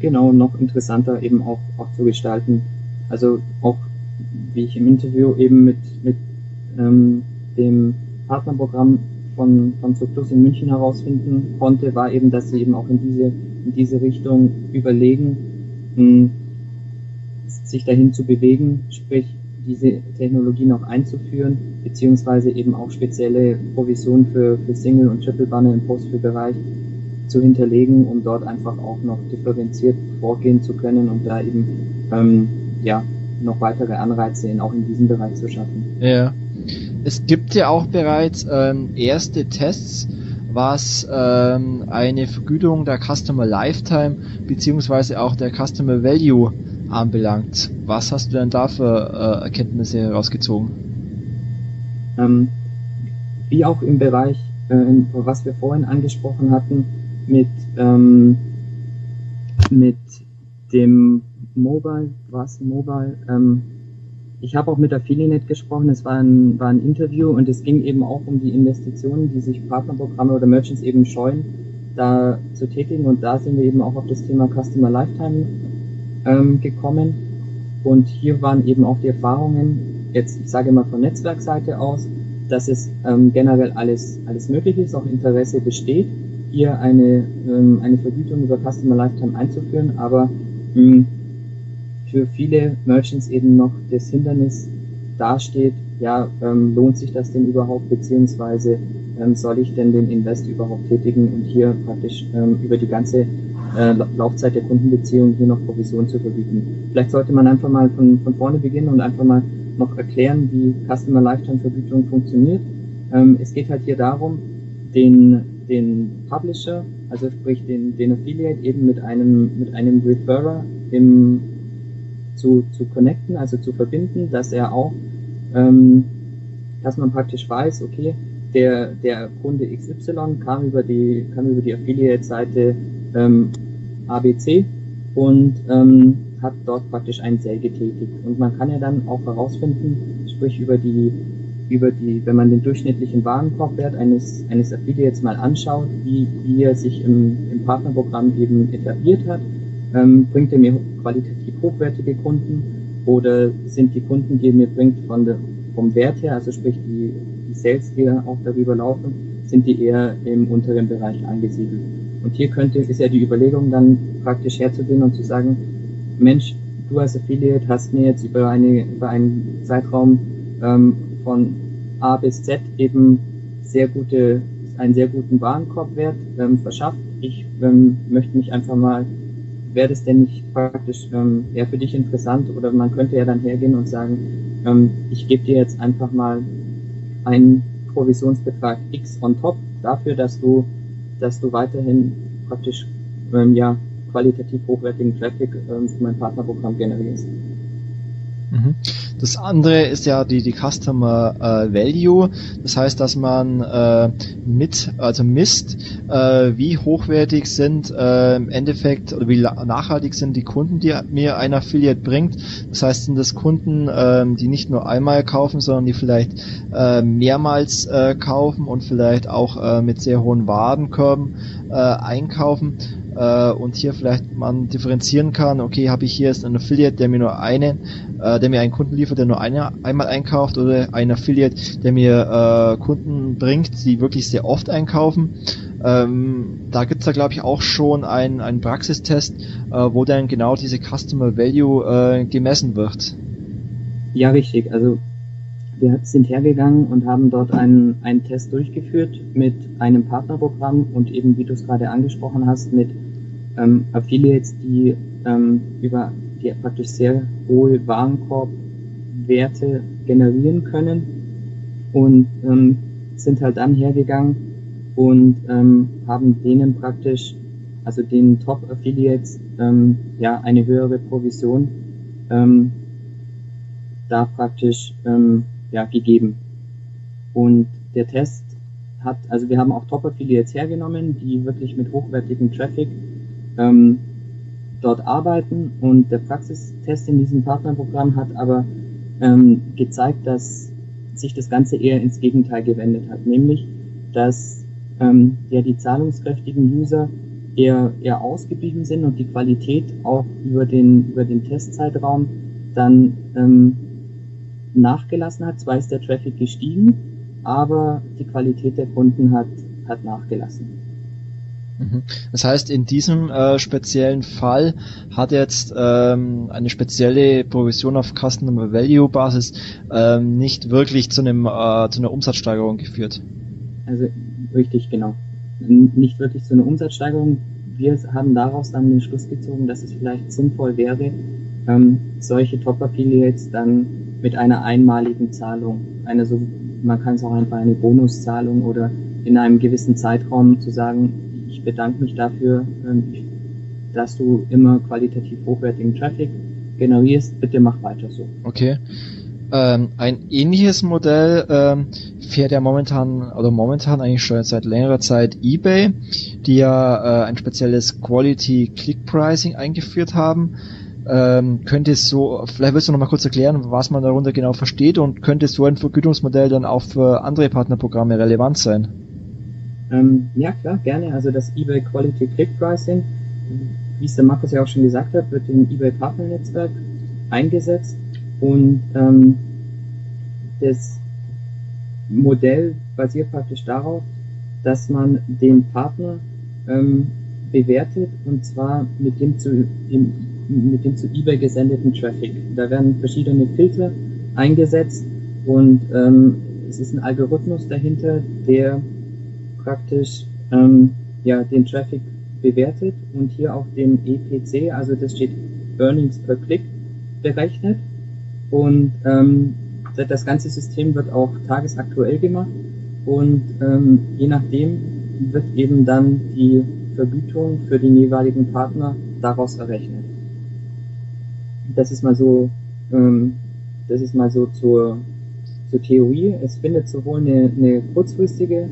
Genau, noch interessanter eben auch, auch zu gestalten. Also auch, wie ich im Interview eben mit, mit ähm, dem Partnerprogramm von, von Zuctus in München herausfinden konnte, war eben, dass sie eben auch in diese, in diese Richtung überlegen, mh, hm, sich dahin zu bewegen, sprich diese Technologie noch einzuführen, beziehungsweise eben auch spezielle Provisionen für, für Single- und Triple-Banner im Post-Bereich zu hinterlegen, um dort einfach auch noch differenziert vorgehen zu können und da eben ähm, ja noch weitere Anreize in, auch in diesem Bereich zu schaffen.
Ja. Es gibt ja auch bereits ähm, erste Tests, was ähm, eine Vergütung der Customer Lifetime beziehungsweise auch der Customer Value anbelangt. Was hast du denn da für äh, Erkenntnisse herausgezogen?
Ähm, wie auch im Bereich, äh, was wir vorhin angesprochen hatten, mit, ähm, mit dem Mobile, was Mobile, ähm, ich habe auch mit Affiliate gesprochen, es war ein, war ein Interview und es ging eben auch um die Investitionen, die sich Partnerprogramme oder Merchants eben scheuen, da zu tätigen und da sind wir eben auch auf das Thema Customer Lifetime ähm, gekommen. Und hier waren eben auch die Erfahrungen, jetzt ich sage mal von Netzwerkseite aus, dass es ähm, generell alles, alles möglich ist, auch Interesse besteht, hier eine, ähm, eine Vergütung über Customer Lifetime einzuführen, aber mh, hm, für viele Merchants eben noch das Hindernis dasteht, ja, ähm, lohnt sich das denn überhaupt, beziehungsweise ähm, soll ich denn den Invest überhaupt tätigen und hier praktisch ähm, über die ganze äh, Laufzeit der Kundenbeziehung hier noch Provision zu vergüten. Vielleicht sollte man einfach mal von, von vorne beginnen und einfach mal noch erklären, wie Customer Lifetime Vergütung funktioniert. Ähm, es geht halt hier darum, den, den Publisher, also sprich den, den Affiliate eben mit einem, mit einem Referrer im, zu, zu connecten, also zu verbinden, dass er auch, ähm, dass man praktisch weiß, okay, der, der Kunde XY kam über die, kam über die Affiliate-Seite ähm, ABC und ähm, hat dort praktisch ein Sale getätigt. Und man kann ja dann auch herausfinden, sprich über die, über die, wenn man den durchschnittlichen Warenkorbwert eines, eines Affiliates mal anschaut, wie, wie er sich im, im Partnerprogramm eben etabliert hat, ähm, bringt er mir qualitativ hochwertige Kunden oder sind die Kunden, die er mir bringt von der, vom Wert her, also sprich die, die Sales, die auch darüber laufen, sind die eher im unteren Bereich angesiedelt. Und hier könnte, ist ja die Überlegung dann praktisch herzugehen und zu sagen, Mensch, du als Affiliate hast mir jetzt über, eine, über einen Zeitraum ähm, von A bis Z eben sehr gute, einen sehr guten Warenkorbwert ähm, verschafft. Ich ähm, möchte mich einfach mal, wäre das denn nicht praktisch ähm, eher für dich interessant oder man könnte ja dann hergehen und sagen, ähm, ich gebe dir jetzt einfach mal einen Provisionsbetrag X on top dafür, dass du dass du weiterhin praktisch ähm, ja, qualitativ hochwertigen Traffic ähm, für mein Partnerprogramm generierst.
Mhm. Das andere ist ja die, die Customer äh, Value. Das heißt, dass man äh, mit, also misst, äh, wie hochwertig sind äh, im Endeffekt oder wie nachhaltig sind die Kunden, die mir ein Affiliate bringt. Das heißt, sind das Kunden, äh, die nicht nur einmal kaufen, sondern die vielleicht äh, mehrmals äh, kaufen und vielleicht auch äh, mit sehr hohen Warenkörben äh, einkaufen. Äh, und hier vielleicht man differenzieren kann, okay, habe ich hier jetzt einen Affiliate, der mir nur einen, äh, der mir einen Kunden liefert, der nur eine, einmal einkauft oder ein Affiliate, der mir äh, Kunden bringt, die wirklich sehr oft einkaufen. Ähm, da gibt's da glaube ich auch schon einen, einen Praxistest, äh, wo dann genau diese Customer Value äh, gemessen wird.
Ja, richtig. Also wir sind hergegangen und haben dort einen, einen Test durchgeführt mit einem Partnerprogramm und eben, wie du es gerade angesprochen hast, mit ähm, Affiliates, die ähm, über die praktisch sehr hohe Warenkorbwerte generieren können und ähm, sind halt dann hergegangen und ähm, haben denen praktisch, also den Top Affiliates, ähm, ja eine höhere Provision ähm, da praktisch ähm, ja, gegeben. Und der Test hat, also wir haben auch Top-Affiliates hergenommen, die wirklich mit hochwertigem Traffic ähm, dort arbeiten und der Praxistest in diesem Partnerprogramm hat aber ähm, gezeigt, dass sich das Ganze eher ins Gegenteil gewendet hat, nämlich dass ähm, ja die zahlungskräftigen User eher, eher ausgeblieben sind und die Qualität auch über den, über den Testzeitraum dann ähm, nachgelassen hat. Zwar ist der Traffic gestiegen, aber die Qualität der Kunden hat, hat nachgelassen.
Mhm. Das heißt, in diesem äh, speziellen Fall hat jetzt ähm, eine spezielle Provision auf Customer Value Basis ähm, nicht wirklich zu einem äh, zu einer Umsatzsteigerung geführt.
Also richtig, genau. Nicht wirklich zu einer Umsatzsteigerung. Wir haben daraus dann den Schluss gezogen, dass es vielleicht sinnvoll wäre, ähm, solche Top-Affiliates dann mit einer einmaligen Zahlung, eine so, man kann es auch einfach eine Bonuszahlung oder in einem gewissen Zeitraum zu sagen, ich bedanke mich dafür, ähm, dass du immer qualitativ hochwertigen Traffic generierst, bitte mach weiter so.
Okay. Ähm, ein ähnliches Modell ähm, fährt ja momentan oder momentan eigentlich schon seit längerer Zeit eBay, die ja äh, ein spezielles Quality Click Pricing eingeführt haben. Ähm, könnte so, vielleicht willst du noch mal kurz erklären, was man darunter genau versteht und könnte so ein Vergütungsmodell dann auch für andere Partnerprogramme relevant sein?
Ähm, ja, klar, gerne. Also das eBay Quality Click Pricing, wie es der Markus ja auch schon gesagt hat, wird im eBay Partnernetzwerk eingesetzt und ähm, das Modell basiert praktisch darauf, dass man den Partner ähm, bewertet und zwar mit dem zu dem mit dem zu eBay gesendeten Traffic. Da werden verschiedene Filter eingesetzt und ähm, es ist ein Algorithmus dahinter, der praktisch ähm, ja, den Traffic bewertet und hier auch den EPC, also das steht Earnings per Click, berechnet. Und ähm, das ganze System wird auch tagesaktuell gemacht und ähm, je nachdem wird eben dann die Vergütung für den jeweiligen Partner daraus errechnet das ist mal so, ähm, das ist mal so zur, zur Theorie. Es findet sowohl eine, eine kurzfristige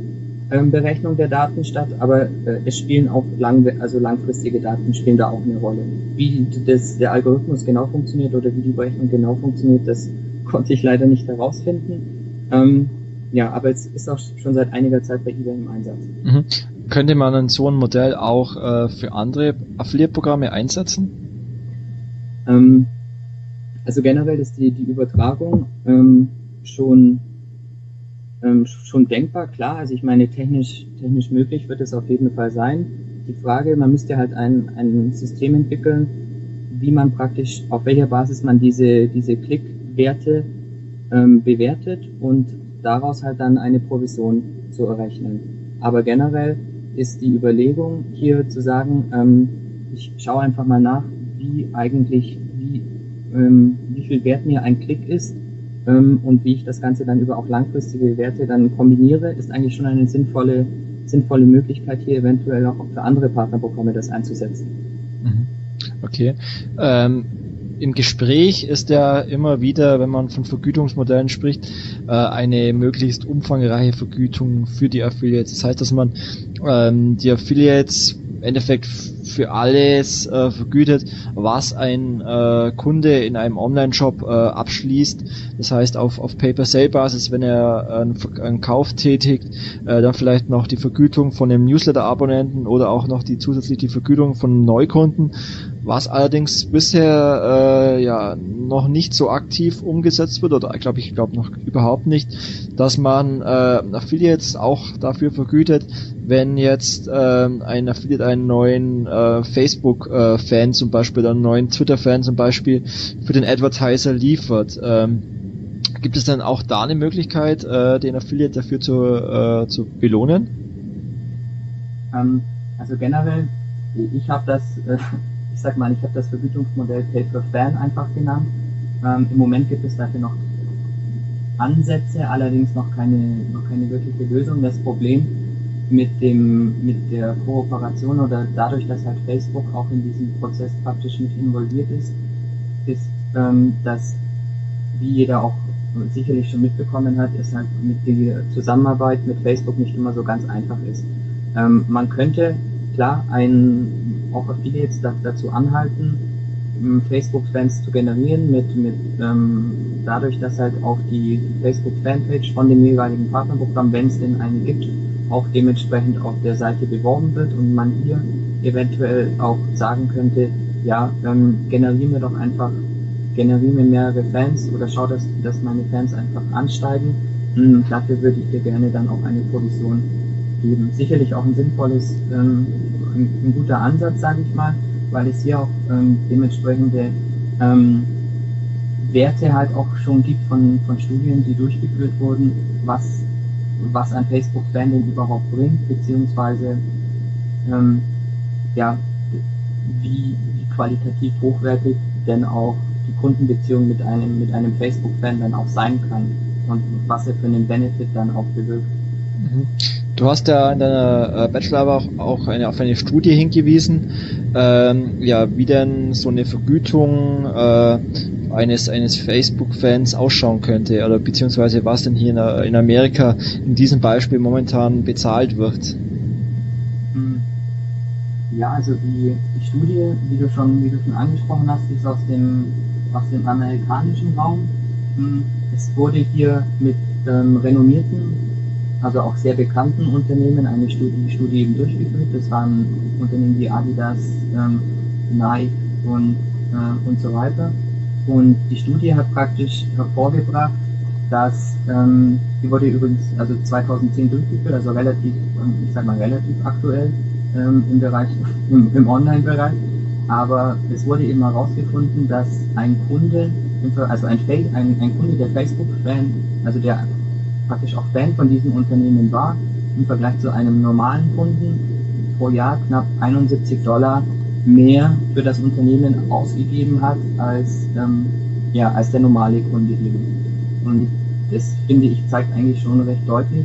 ähm, Berechnung der Daten statt, aber äh, es spielen auch lang, also langfristige Daten spielen da auch eine Rolle. Wie das, der Algorithmus genau funktioniert oder wie die Berechnung genau funktioniert, das konnte ich leider nicht herausfinden. Ähm, ja, aber es ist auch schon seit einiger Zeit bei eBay im Einsatz.
Mhm. Könnte man so ein Modell auch äh, für andere Affiliate-Programme einsetzen?
Ähm, also generell ist die, die Übertragung ähm, schon, ähm, schon denkbar, klar. Also ich meine, technisch, technisch möglich wird es auf jeden Fall sein. Die Frage, man müsste halt ein, ein System entwickeln, wie man praktisch, auf welcher Basis man diese, diese Klickwerte ähm, bewertet und daraus halt dann eine Provision zu errechnen. Aber generell ist die Überlegung hier zu sagen, ähm, ich schaue einfach mal nach, wie eigentlich, wie, ähm, wie viel Wert mir ein Klick ist ähm, und wie ich das Ganze dann über auch langfristige Werte dann kombiniere, ist eigentlich schon eine sinnvolle, sinnvolle Möglichkeit, hier eventuell auch für andere Partnerprogramme das einzusetzen.
Mhm. Okay. Ähm, Im Gespräch ist ja immer wieder, wenn man von Vergütungsmodellen spricht, äh, eine möglichst umfangreiche Vergütung für die Affiliates. Das heißt, dass man ähm, die Affiliates Endeffekt für alles äh, vergütet, was ein äh, Kunde in einem Online-Shop äh, abschließt. Das heißt auf, auf Pay-per-Sale-Basis, wenn er einen, einen Kauf tätigt, äh, dann vielleicht noch die Vergütung von dem Newsletter-Abonnenten oder auch noch die zusätzlich die Vergütung von Neukunden was allerdings bisher äh, ja noch nicht so aktiv umgesetzt wird oder ich glaube ich glaube noch überhaupt nicht, dass man äh, Affiliates auch dafür vergütet, wenn jetzt äh, ein Affiliate einen neuen äh, Facebook-Fan äh, zum Beispiel, einen neuen Twitter-Fan zum Beispiel für den Advertiser liefert. Ähm, gibt es dann auch da eine Möglichkeit, äh, den Affiliate dafür zu, äh, zu belohnen?
Ähm, also generell, ich habe das äh, sag mal, ich habe das Vergütungsmodell Pay per Fan einfach genannt. Ähm, Im Moment gibt es dafür noch Ansätze, allerdings noch keine, noch keine wirkliche Lösung. Das Problem mit dem, mit der Kooperation oder dadurch, dass halt Facebook auch in diesem Prozess praktisch mit involviert ist, ist, ähm, dass, wie jeder auch sicherlich schon mitbekommen hat, ist halt mit der Zusammenarbeit mit Facebook nicht immer so ganz einfach ist. Ähm, man könnte klar ein auch Affiliates dazu anhalten, ähm, Facebook-Fans zu generieren mit, mit ähm, dadurch, dass halt auch die, Facebook-Fanpage von dem jeweiligen Partnerprogramm, wenn es denn eine gibt, auch dementsprechend auf der Seite beworben wird und man hier eventuell auch sagen könnte, ja, ähm, generieren wir doch einfach, generieren wir mehrere Fans oder schau, dass, dass meine Fans einfach ansteigen. Hm, dafür würde ich dir gerne dann auch eine Provision geben. Sicherlich auch ein sinnvolles ähm, ein, ein guter Ansatz, sage ich mal, weil es hier auch ähm, dementsprechende ähm, Werte halt auch schon gibt von, von Studien, die durchgeführt wurden, was, was ein Facebook-Fan denn überhaupt bringt, beziehungsweise ähm, ja, wie, wie qualitativ hochwertig denn auch die Kundenbeziehung mit einem, mit einem Facebook-Fan dann auch sein kann und was er für einen Benefit dann auch bewirkt.
Mhm. Du hast ja in deiner äh, Bachelorarbeit auch, eine, auf eine Studie hingewiesen, ähm, ja, wie denn so eine Vergütung äh, eines, eines Facebook-Fans ausschauen könnte, oder beziehungsweise was denn hier in, in Amerika in diesem Beispiel momentan bezahlt wird.
Hm. Ja, also die, die Studie, wie du schon, wie du schon angesprochen hast, ist aus dem, aus dem amerikanischen Raum. Hm. Es wurde hier mit ähm, renommierten also auch sehr bekannten Unternehmen eine Studie, Studie durchgeführt. Das waren Unternehmen wie Adidas, ähm, Nike und, äh, und so weiter. Und die Studie hat praktisch hervorgebracht, dass, ähm, die wurde übrigens also 2010 durchgeführt, also relativ, ähm, ich sag mal relativ aktuell ähm, im Bereich, im, im Online-Bereich. Aber es wurde eben herausgefunden, dass ein Kunde, also ein, ein, ein Kunde der Facebook-Fan, also der praktisch auch Fan von diesem Unternehmen war, im Vergleich zu einem normalen Kunden pro Jahr knapp 71 Dollar mehr für das Unternehmen ausgegeben hat als, ähm, ja, als der normale Kunde eben. Und das finde ich zeigt eigentlich schon recht deutlich,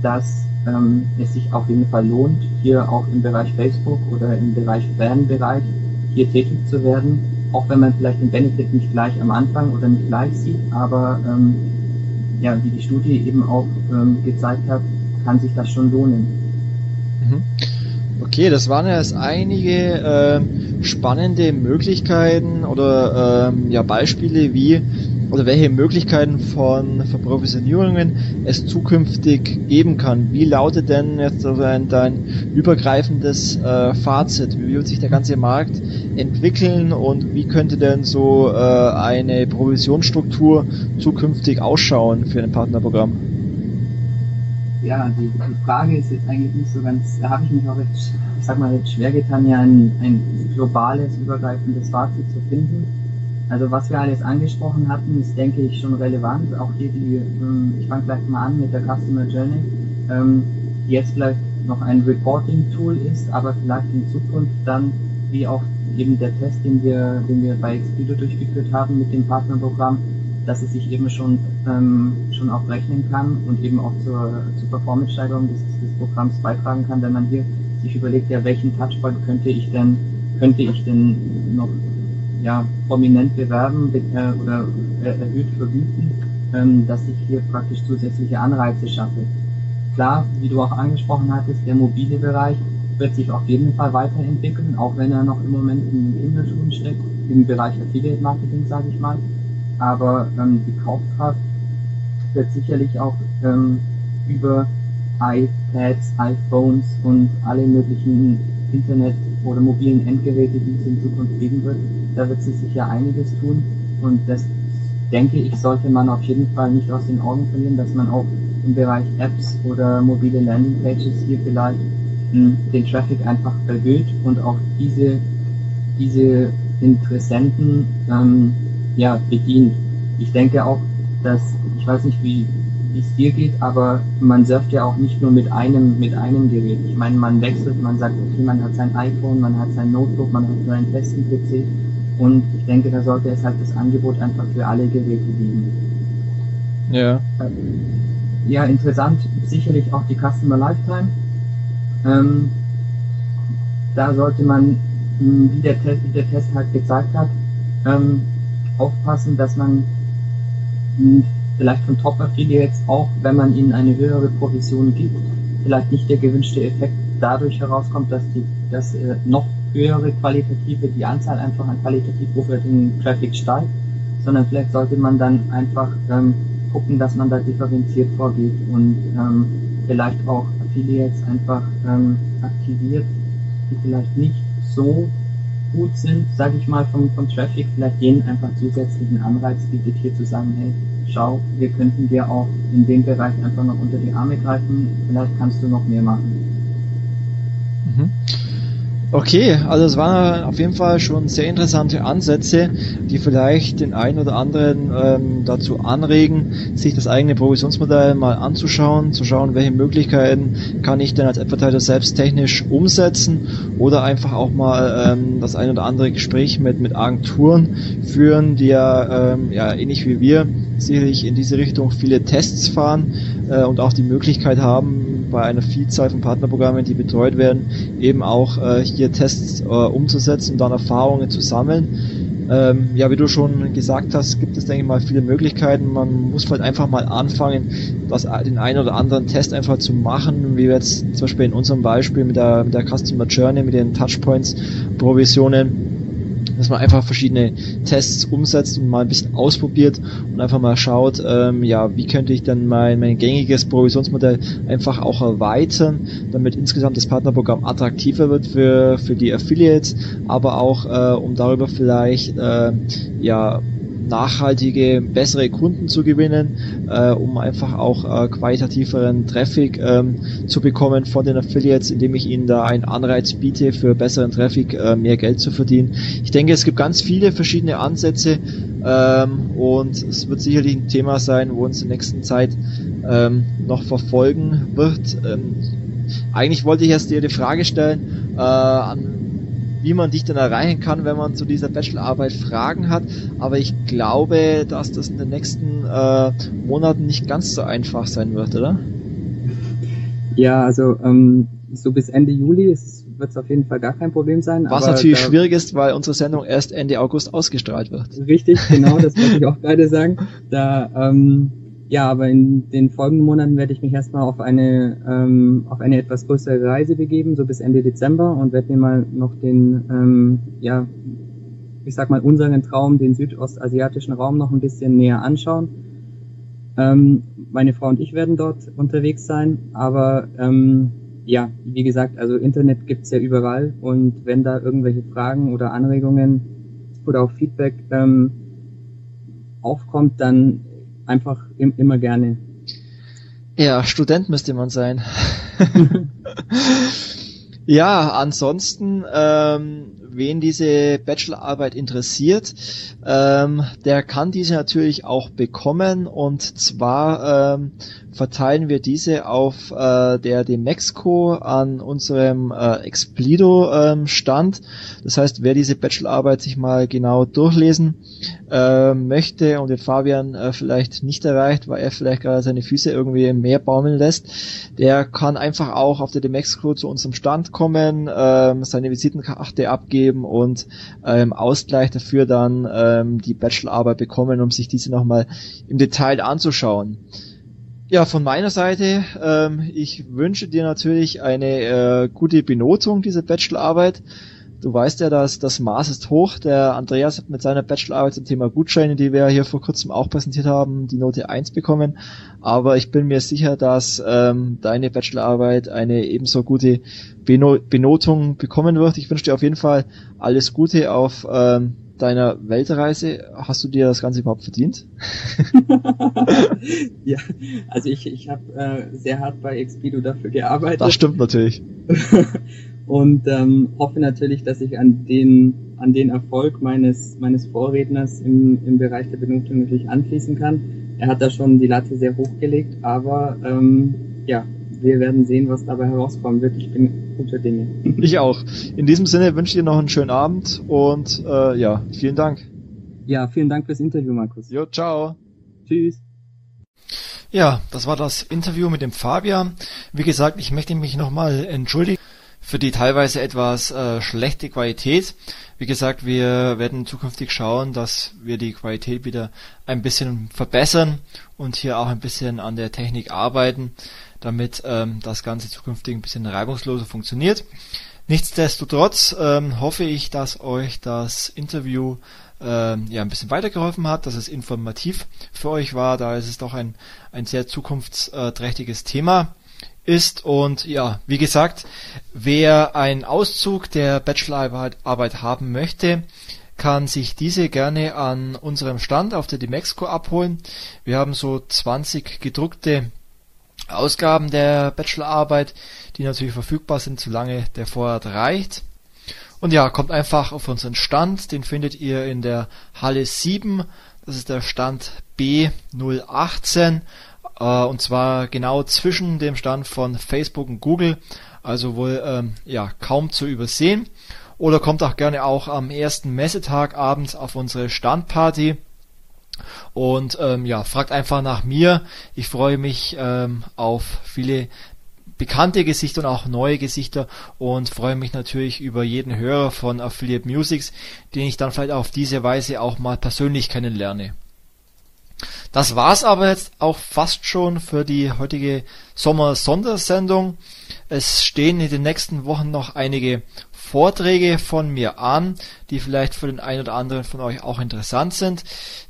dass ähm, es sich auf jeden Fall lohnt, hier auch im Bereich Facebook oder im Bereich Fanbereich hier tätig zu werden, auch wenn man vielleicht den Benefit nicht gleich am Anfang oder nicht gleich sieht, aber ähm, ja, wie die Studie eben auch ähm, gezeigt hat, kann sich das schon lohnen.
Mhm. Okay, das waren jetzt einige äh, spannende Möglichkeiten oder äh, ja, Beispiele, wie oder welche Möglichkeiten von Verprovisionierungen es zukünftig geben kann. Wie lautet denn jetzt dein, dein übergreifendes äh, Fazit? Wie wird sich der ganze Markt entwickeln und wie könnte denn so äh, eine Provisionsstruktur zukünftig ausschauen für ein Partnerprogramm?
Ja, die, die Frage ist jetzt eigentlich nicht so ganz, da habe ich mich auch recht, ich sag mal, recht schwer getan, ja ein, ein globales, übergreifendes Fazit zu finden also was wir alles angesprochen hatten, ist, denke ich, schon relevant. Auch hier die, ähm, ich fange gleich mal an mit der Customer Journey, ähm, die jetzt vielleicht noch ein Reporting-Tool ist, aber vielleicht in Zukunft dann, wie auch eben der Test, den wir, den wir bei Expedo durchgeführt haben mit dem Partnerprogramm, dass es sich eben schon, ähm, schon auch rechnen kann und eben auch zur, zur Performance-Steigerung des, des Programms beitragen kann, wenn man hier sich überlegt, ja, welchen Touchpoint könnte ich denn, könnte ich denn noch ja, prominent bewerben äh, oder äh, erhöht vergüten, ähm, dass ich hier praktisch zusätzliche Anreize schaffe. Klar, wie du auch angesprochen hattest, der mobile Bereich wird sich auf jeden Fall weiterentwickeln, auch wenn er noch im Moment in den Kinderschuhen steckt, im Bereich Affiliate Marketing, sage ich mal. Aber ähm, die Kaufkraft wird sicherlich auch ähm, über iPads, iPhones und alle möglichen Internet- oder mobilen Endgeräte, die es in Zukunft geben wird, da wird sich sicher einiges tun. Und das denke ich, sollte man auf jeden Fall nicht aus den Augen verlieren, dass man auch im Bereich Apps oder mobile Landingpages hier vielleicht mh, den Traffic einfach erhöht und auch diese, diese Interessenten ähm, ja, bedient. Ich denke auch, dass, ich weiß nicht, wie, wie es dir geht, aber man surft ja auch nicht nur mit einem, mit einem Gerät. Ich meine, man wechselt, man sagt, okay, man hat sein iPhone, man hat sein Notebook, man hat seinen festen PC und ich denke, da sollte es halt das Angebot einfach für alle Geräte geben.
Ja.
Ja, interessant, sicherlich auch die Customer Lifetime. Ähm, da sollte man, wie der, Test, wie der Test halt gezeigt hat, ähm, aufpassen, dass man vielleicht von Top-Affiliates auch, wenn man ihnen eine höhere Provision gibt, vielleicht nicht der gewünschte Effekt dadurch herauskommt, dass die, dass äh, noch höhere qualitative, die Anzahl einfach an qualitativ hochwertigen Traffic steigt, sondern vielleicht sollte man dann einfach ähm, gucken, dass man da differenziert vorgeht und ähm, vielleicht auch Affiliates einfach ähm, aktiviert, die vielleicht nicht so gut sind, sage ich mal, vom, vom Traffic, vielleicht denen einfach zusätzlichen Anreiz bietet, hier zu sagen, hey, schau, wir könnten dir auch in dem Bereich einfach noch unter die Arme greifen, vielleicht kannst du noch mehr machen.
Mhm. Okay, also es waren auf jeden Fall schon sehr interessante Ansätze, die vielleicht den einen oder anderen ähm, dazu anregen, sich das eigene Provisionsmodell mal anzuschauen, zu schauen, welche Möglichkeiten kann ich denn als Advertiser selbst technisch umsetzen oder einfach auch mal ähm, das ein oder andere Gespräch mit, mit Agenturen führen, die ja, ähm, ja ähnlich wie wir sicherlich in diese Richtung viele Tests fahren äh, und auch die Möglichkeit haben, bei einer Vielzahl von Partnerprogrammen, die betreut werden, eben auch äh, hier Tests äh, umzusetzen und dann Erfahrungen zu sammeln. Ähm, ja, wie du schon gesagt hast, gibt es, denke ich mal, viele Möglichkeiten. Man muss halt einfach mal anfangen, das, den einen oder anderen Test einfach zu machen, wie wir jetzt zum Beispiel in unserem Beispiel mit der, mit der Customer Journey, mit den Touchpoints, Provisionen, dass man einfach verschiedene Tests umsetzt und mal ein bisschen ausprobiert und einfach mal schaut, ähm, ja, wie könnte ich dann mein, mein gängiges Provisionsmodell einfach auch erweitern, damit insgesamt das Partnerprogramm attraktiver wird für, für die Affiliates, aber auch äh, um darüber vielleicht äh, ja nachhaltige, bessere Kunden zu gewinnen, äh, um einfach auch äh, qualitativeren Traffic ähm, zu bekommen von den Affiliates, indem ich ihnen da einen Anreiz biete, für besseren Traffic äh, mehr Geld zu verdienen. Ich denke, es gibt ganz viele verschiedene Ansätze ähm, und es wird sicherlich ein Thema sein, wo uns in der nächsten Zeit ähm, noch verfolgen wird. Ähm, eigentlich wollte ich erst dir die Frage stellen, äh, an wie man dich dann erreichen kann, wenn man zu dieser Bachelorarbeit Fragen hat. Aber ich glaube, dass das in den nächsten äh, Monaten nicht ganz so einfach sein wird, oder?
Ja, also ähm, so bis Ende Juli wird es auf jeden Fall gar kein Problem sein.
Was natürlich schwierig ist, weil unsere Sendung erst Ende August ausgestrahlt wird.
Richtig, genau, das wollte ich auch gerade sagen. Da ähm, ja, aber in den folgenden Monaten werde ich mich erstmal auf eine ähm, auf eine etwas größere Reise begeben, so bis Ende Dezember und werde mir mal noch den ähm, ja ich sag mal unseren Traum, den südostasiatischen Raum noch ein bisschen näher anschauen. Ähm, meine Frau und ich werden dort unterwegs sein, aber ähm, ja, wie gesagt, also Internet gibt's ja überall und wenn da irgendwelche Fragen oder Anregungen oder auch Feedback ähm, aufkommt, dann einfach im, immer gerne.
Ja, Student müsste man sein. ja, ansonsten, ähm, wen diese Bachelorarbeit interessiert, ähm, der kann diese natürlich auch bekommen und zwar ähm, verteilen wir diese auf äh, der Demexco an unserem äh, Explido ähm, Stand. Das heißt, wer diese Bachelorarbeit sich mal genau durchlesen äh, möchte und den Fabian äh, vielleicht nicht erreicht, weil er vielleicht gerade seine Füße irgendwie im Meer baumeln lässt, der kann einfach auch auf der Demexco zu unserem Stand kommen, ähm, seine Visitenkarte abgeben und äh, im Ausgleich dafür dann ähm, die Bachelorarbeit bekommen, um sich diese nochmal im Detail anzuschauen. Ja, von meiner Seite, ähm, ich wünsche dir natürlich eine äh, gute Benotung dieser Bachelorarbeit. Du weißt ja, dass das Maß ist hoch. Der Andreas hat mit seiner Bachelorarbeit zum Thema Gutscheine, die wir hier vor kurzem auch präsentiert haben, die Note 1 bekommen. Aber ich bin mir sicher, dass ähm, deine Bachelorarbeit eine ebenso gute Beno Benotung bekommen wird. Ich wünsche dir auf jeden Fall alles Gute auf ähm, deiner Weltreise. Hast du dir das Ganze überhaupt verdient?
ja, also ich, ich habe äh, sehr hart bei Expedo dafür gearbeitet.
Das stimmt natürlich.
und ähm, hoffe natürlich, dass ich an den, an den Erfolg meines, meines Vorredners im, im Bereich der Benotung natürlich anschließen kann. Er hat da schon die Latte sehr hochgelegt, aber ähm, ja, wir werden sehen, was dabei herauskommen wird. Ich bin guter Dinge.
Ich auch. In diesem Sinne wünsche ich dir noch einen schönen Abend und äh, ja, vielen Dank.
Ja, vielen Dank fürs Interview, Markus.
Jo, ciao.
Tschüss.
Ja, das war das Interview mit dem Fabian. Wie gesagt, ich möchte mich nochmal entschuldigen für die teilweise etwas äh, schlechte Qualität. Wie gesagt, wir werden zukünftig schauen, dass wir die Qualität wieder ein bisschen verbessern und hier auch ein bisschen an der Technik arbeiten, damit ähm, das Ganze zukünftig ein bisschen reibungsloser funktioniert. Nichtsdestotrotz ähm, hoffe ich, dass euch das Interview ähm, ja ein bisschen weitergeholfen hat, dass es informativ für euch war, da ist es doch ein, ein sehr zukunftsträchtiges Thema ist. Und ja, wie gesagt, wer einen Auszug der Bachelorarbeit haben möchte, kann sich diese gerne an unserem Stand auf der Demexco abholen. Wir haben so 20 gedruckte Ausgaben der Bachelorarbeit, die natürlich verfügbar sind, solange der Vorrat reicht. Und ja, kommt einfach auf unseren Stand, den findet ihr in der Halle 7, das ist der Stand B018 äh, und zwar genau zwischen dem Stand von Facebook und Google, also wohl ähm, ja kaum zu übersehen. Oder kommt auch gerne auch am ersten Messetag abends auf unsere Standparty und ähm, ja fragt einfach nach mir. Ich freue mich ähm, auf viele bekannte Gesichter und auch neue Gesichter und freue mich natürlich über jeden Hörer von Affiliate Musics, den ich dann vielleicht auf diese Weise auch mal persönlich kennenlerne. Das war's aber jetzt auch fast schon für die heutige Sommer-Sondersendung. Es stehen in den nächsten Wochen noch einige Vorträge von mir an, die vielleicht für den einen oder anderen von euch auch interessant sind.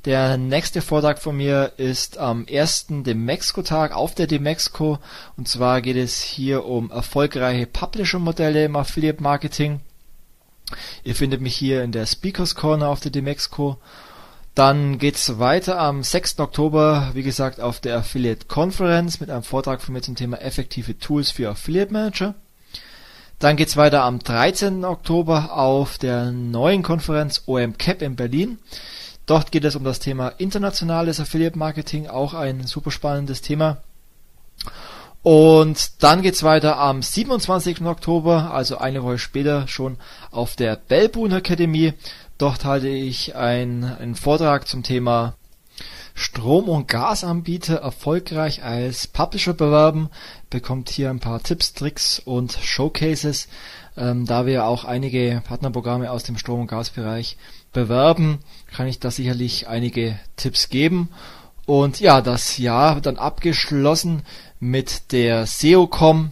Der nächste Vortrag von mir ist am ersten Demexco-Tag auf der Demexco. Und zwar geht es hier um erfolgreiche Publisher-Modelle im Affiliate-Marketing. Ihr findet mich hier in der Speakers Corner auf der Demexco. Dann geht's weiter am 6. Oktober, wie gesagt, auf der Affiliate Conference mit einem Vortrag von mir zum Thema effektive Tools für Affiliate Manager. Dann geht's weiter am 13. Oktober auf der neuen Konferenz OMCAP in Berlin. Dort geht es um das Thema internationales Affiliate Marketing, auch ein super spannendes Thema. Und dann geht's weiter am 27. Oktober, also eine Woche später schon auf der Bellboon Akademie. Dort halte ich ein, einen Vortrag zum Thema Strom- und Gasanbieter erfolgreich als Publisher bewerben. Bekommt hier ein paar Tipps, Tricks und Showcases. Ähm, da wir auch einige Partnerprogramme aus dem Strom- und Gasbereich bewerben, kann ich da sicherlich einige Tipps geben. Und ja, das Jahr wird dann abgeschlossen mit der SEOCom.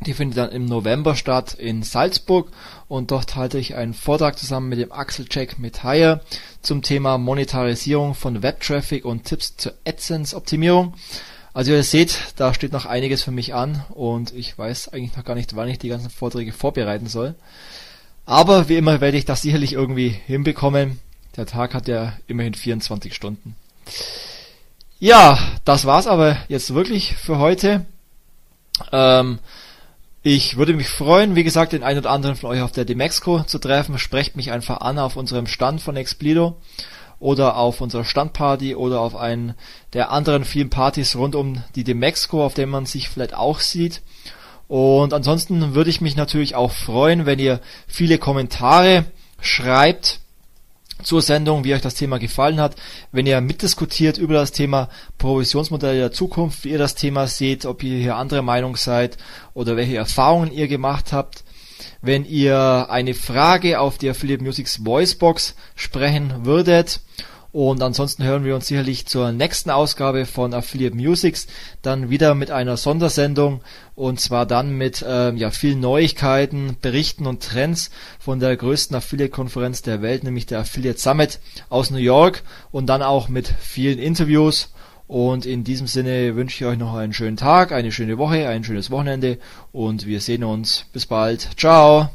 Die findet dann im November statt in Salzburg und dort halte ich einen Vortrag zusammen mit dem Axel Jack Metayer zum Thema Monetarisierung von Webtraffic und Tipps zur AdSense-Optimierung. Also ihr seht, da steht noch einiges für mich an und ich weiß eigentlich noch gar nicht, wann ich die ganzen Vorträge vorbereiten soll. Aber wie immer werde ich das sicherlich irgendwie hinbekommen. Der Tag hat ja immerhin 24 Stunden. Ja, das war's aber jetzt wirklich für heute. Ähm, ich würde mich freuen, wie gesagt, den einen oder anderen von euch auf der Demexco zu treffen. Sprecht mich einfach an auf unserem Stand von Explido oder auf unserer Standparty oder auf einen der anderen vielen Partys rund um die Demexco, auf denen man sich vielleicht auch sieht. Und ansonsten würde ich mich natürlich auch freuen, wenn ihr viele Kommentare schreibt zur Sendung, wie euch das Thema gefallen hat. Wenn ihr mitdiskutiert über das Thema Provisionsmodelle der Zukunft, wie ihr das Thema seht, ob ihr hier andere Meinung seid oder welche Erfahrungen ihr gemacht habt. Wenn ihr eine Frage auf die Affiliate Musics Voicebox sprechen würdet Und ansonsten hören wir uns sicherlich zur nächsten Ausgabe von Affiliate Musics dann wieder mit einer Sondersendung und zwar dann mit äh, ja, vielen Neuigkeiten, Berichten und Trends von der größten Affiliate-Konferenz der Welt, nämlich der Affiliate Summit aus New York und dann auch mit vielen Interviews. Und in diesem Sinne wünsche ich euch noch einen schönen Tag, eine schöne Woche, ein schönes Wochenende und wir sehen uns. Bis bald. Ciao.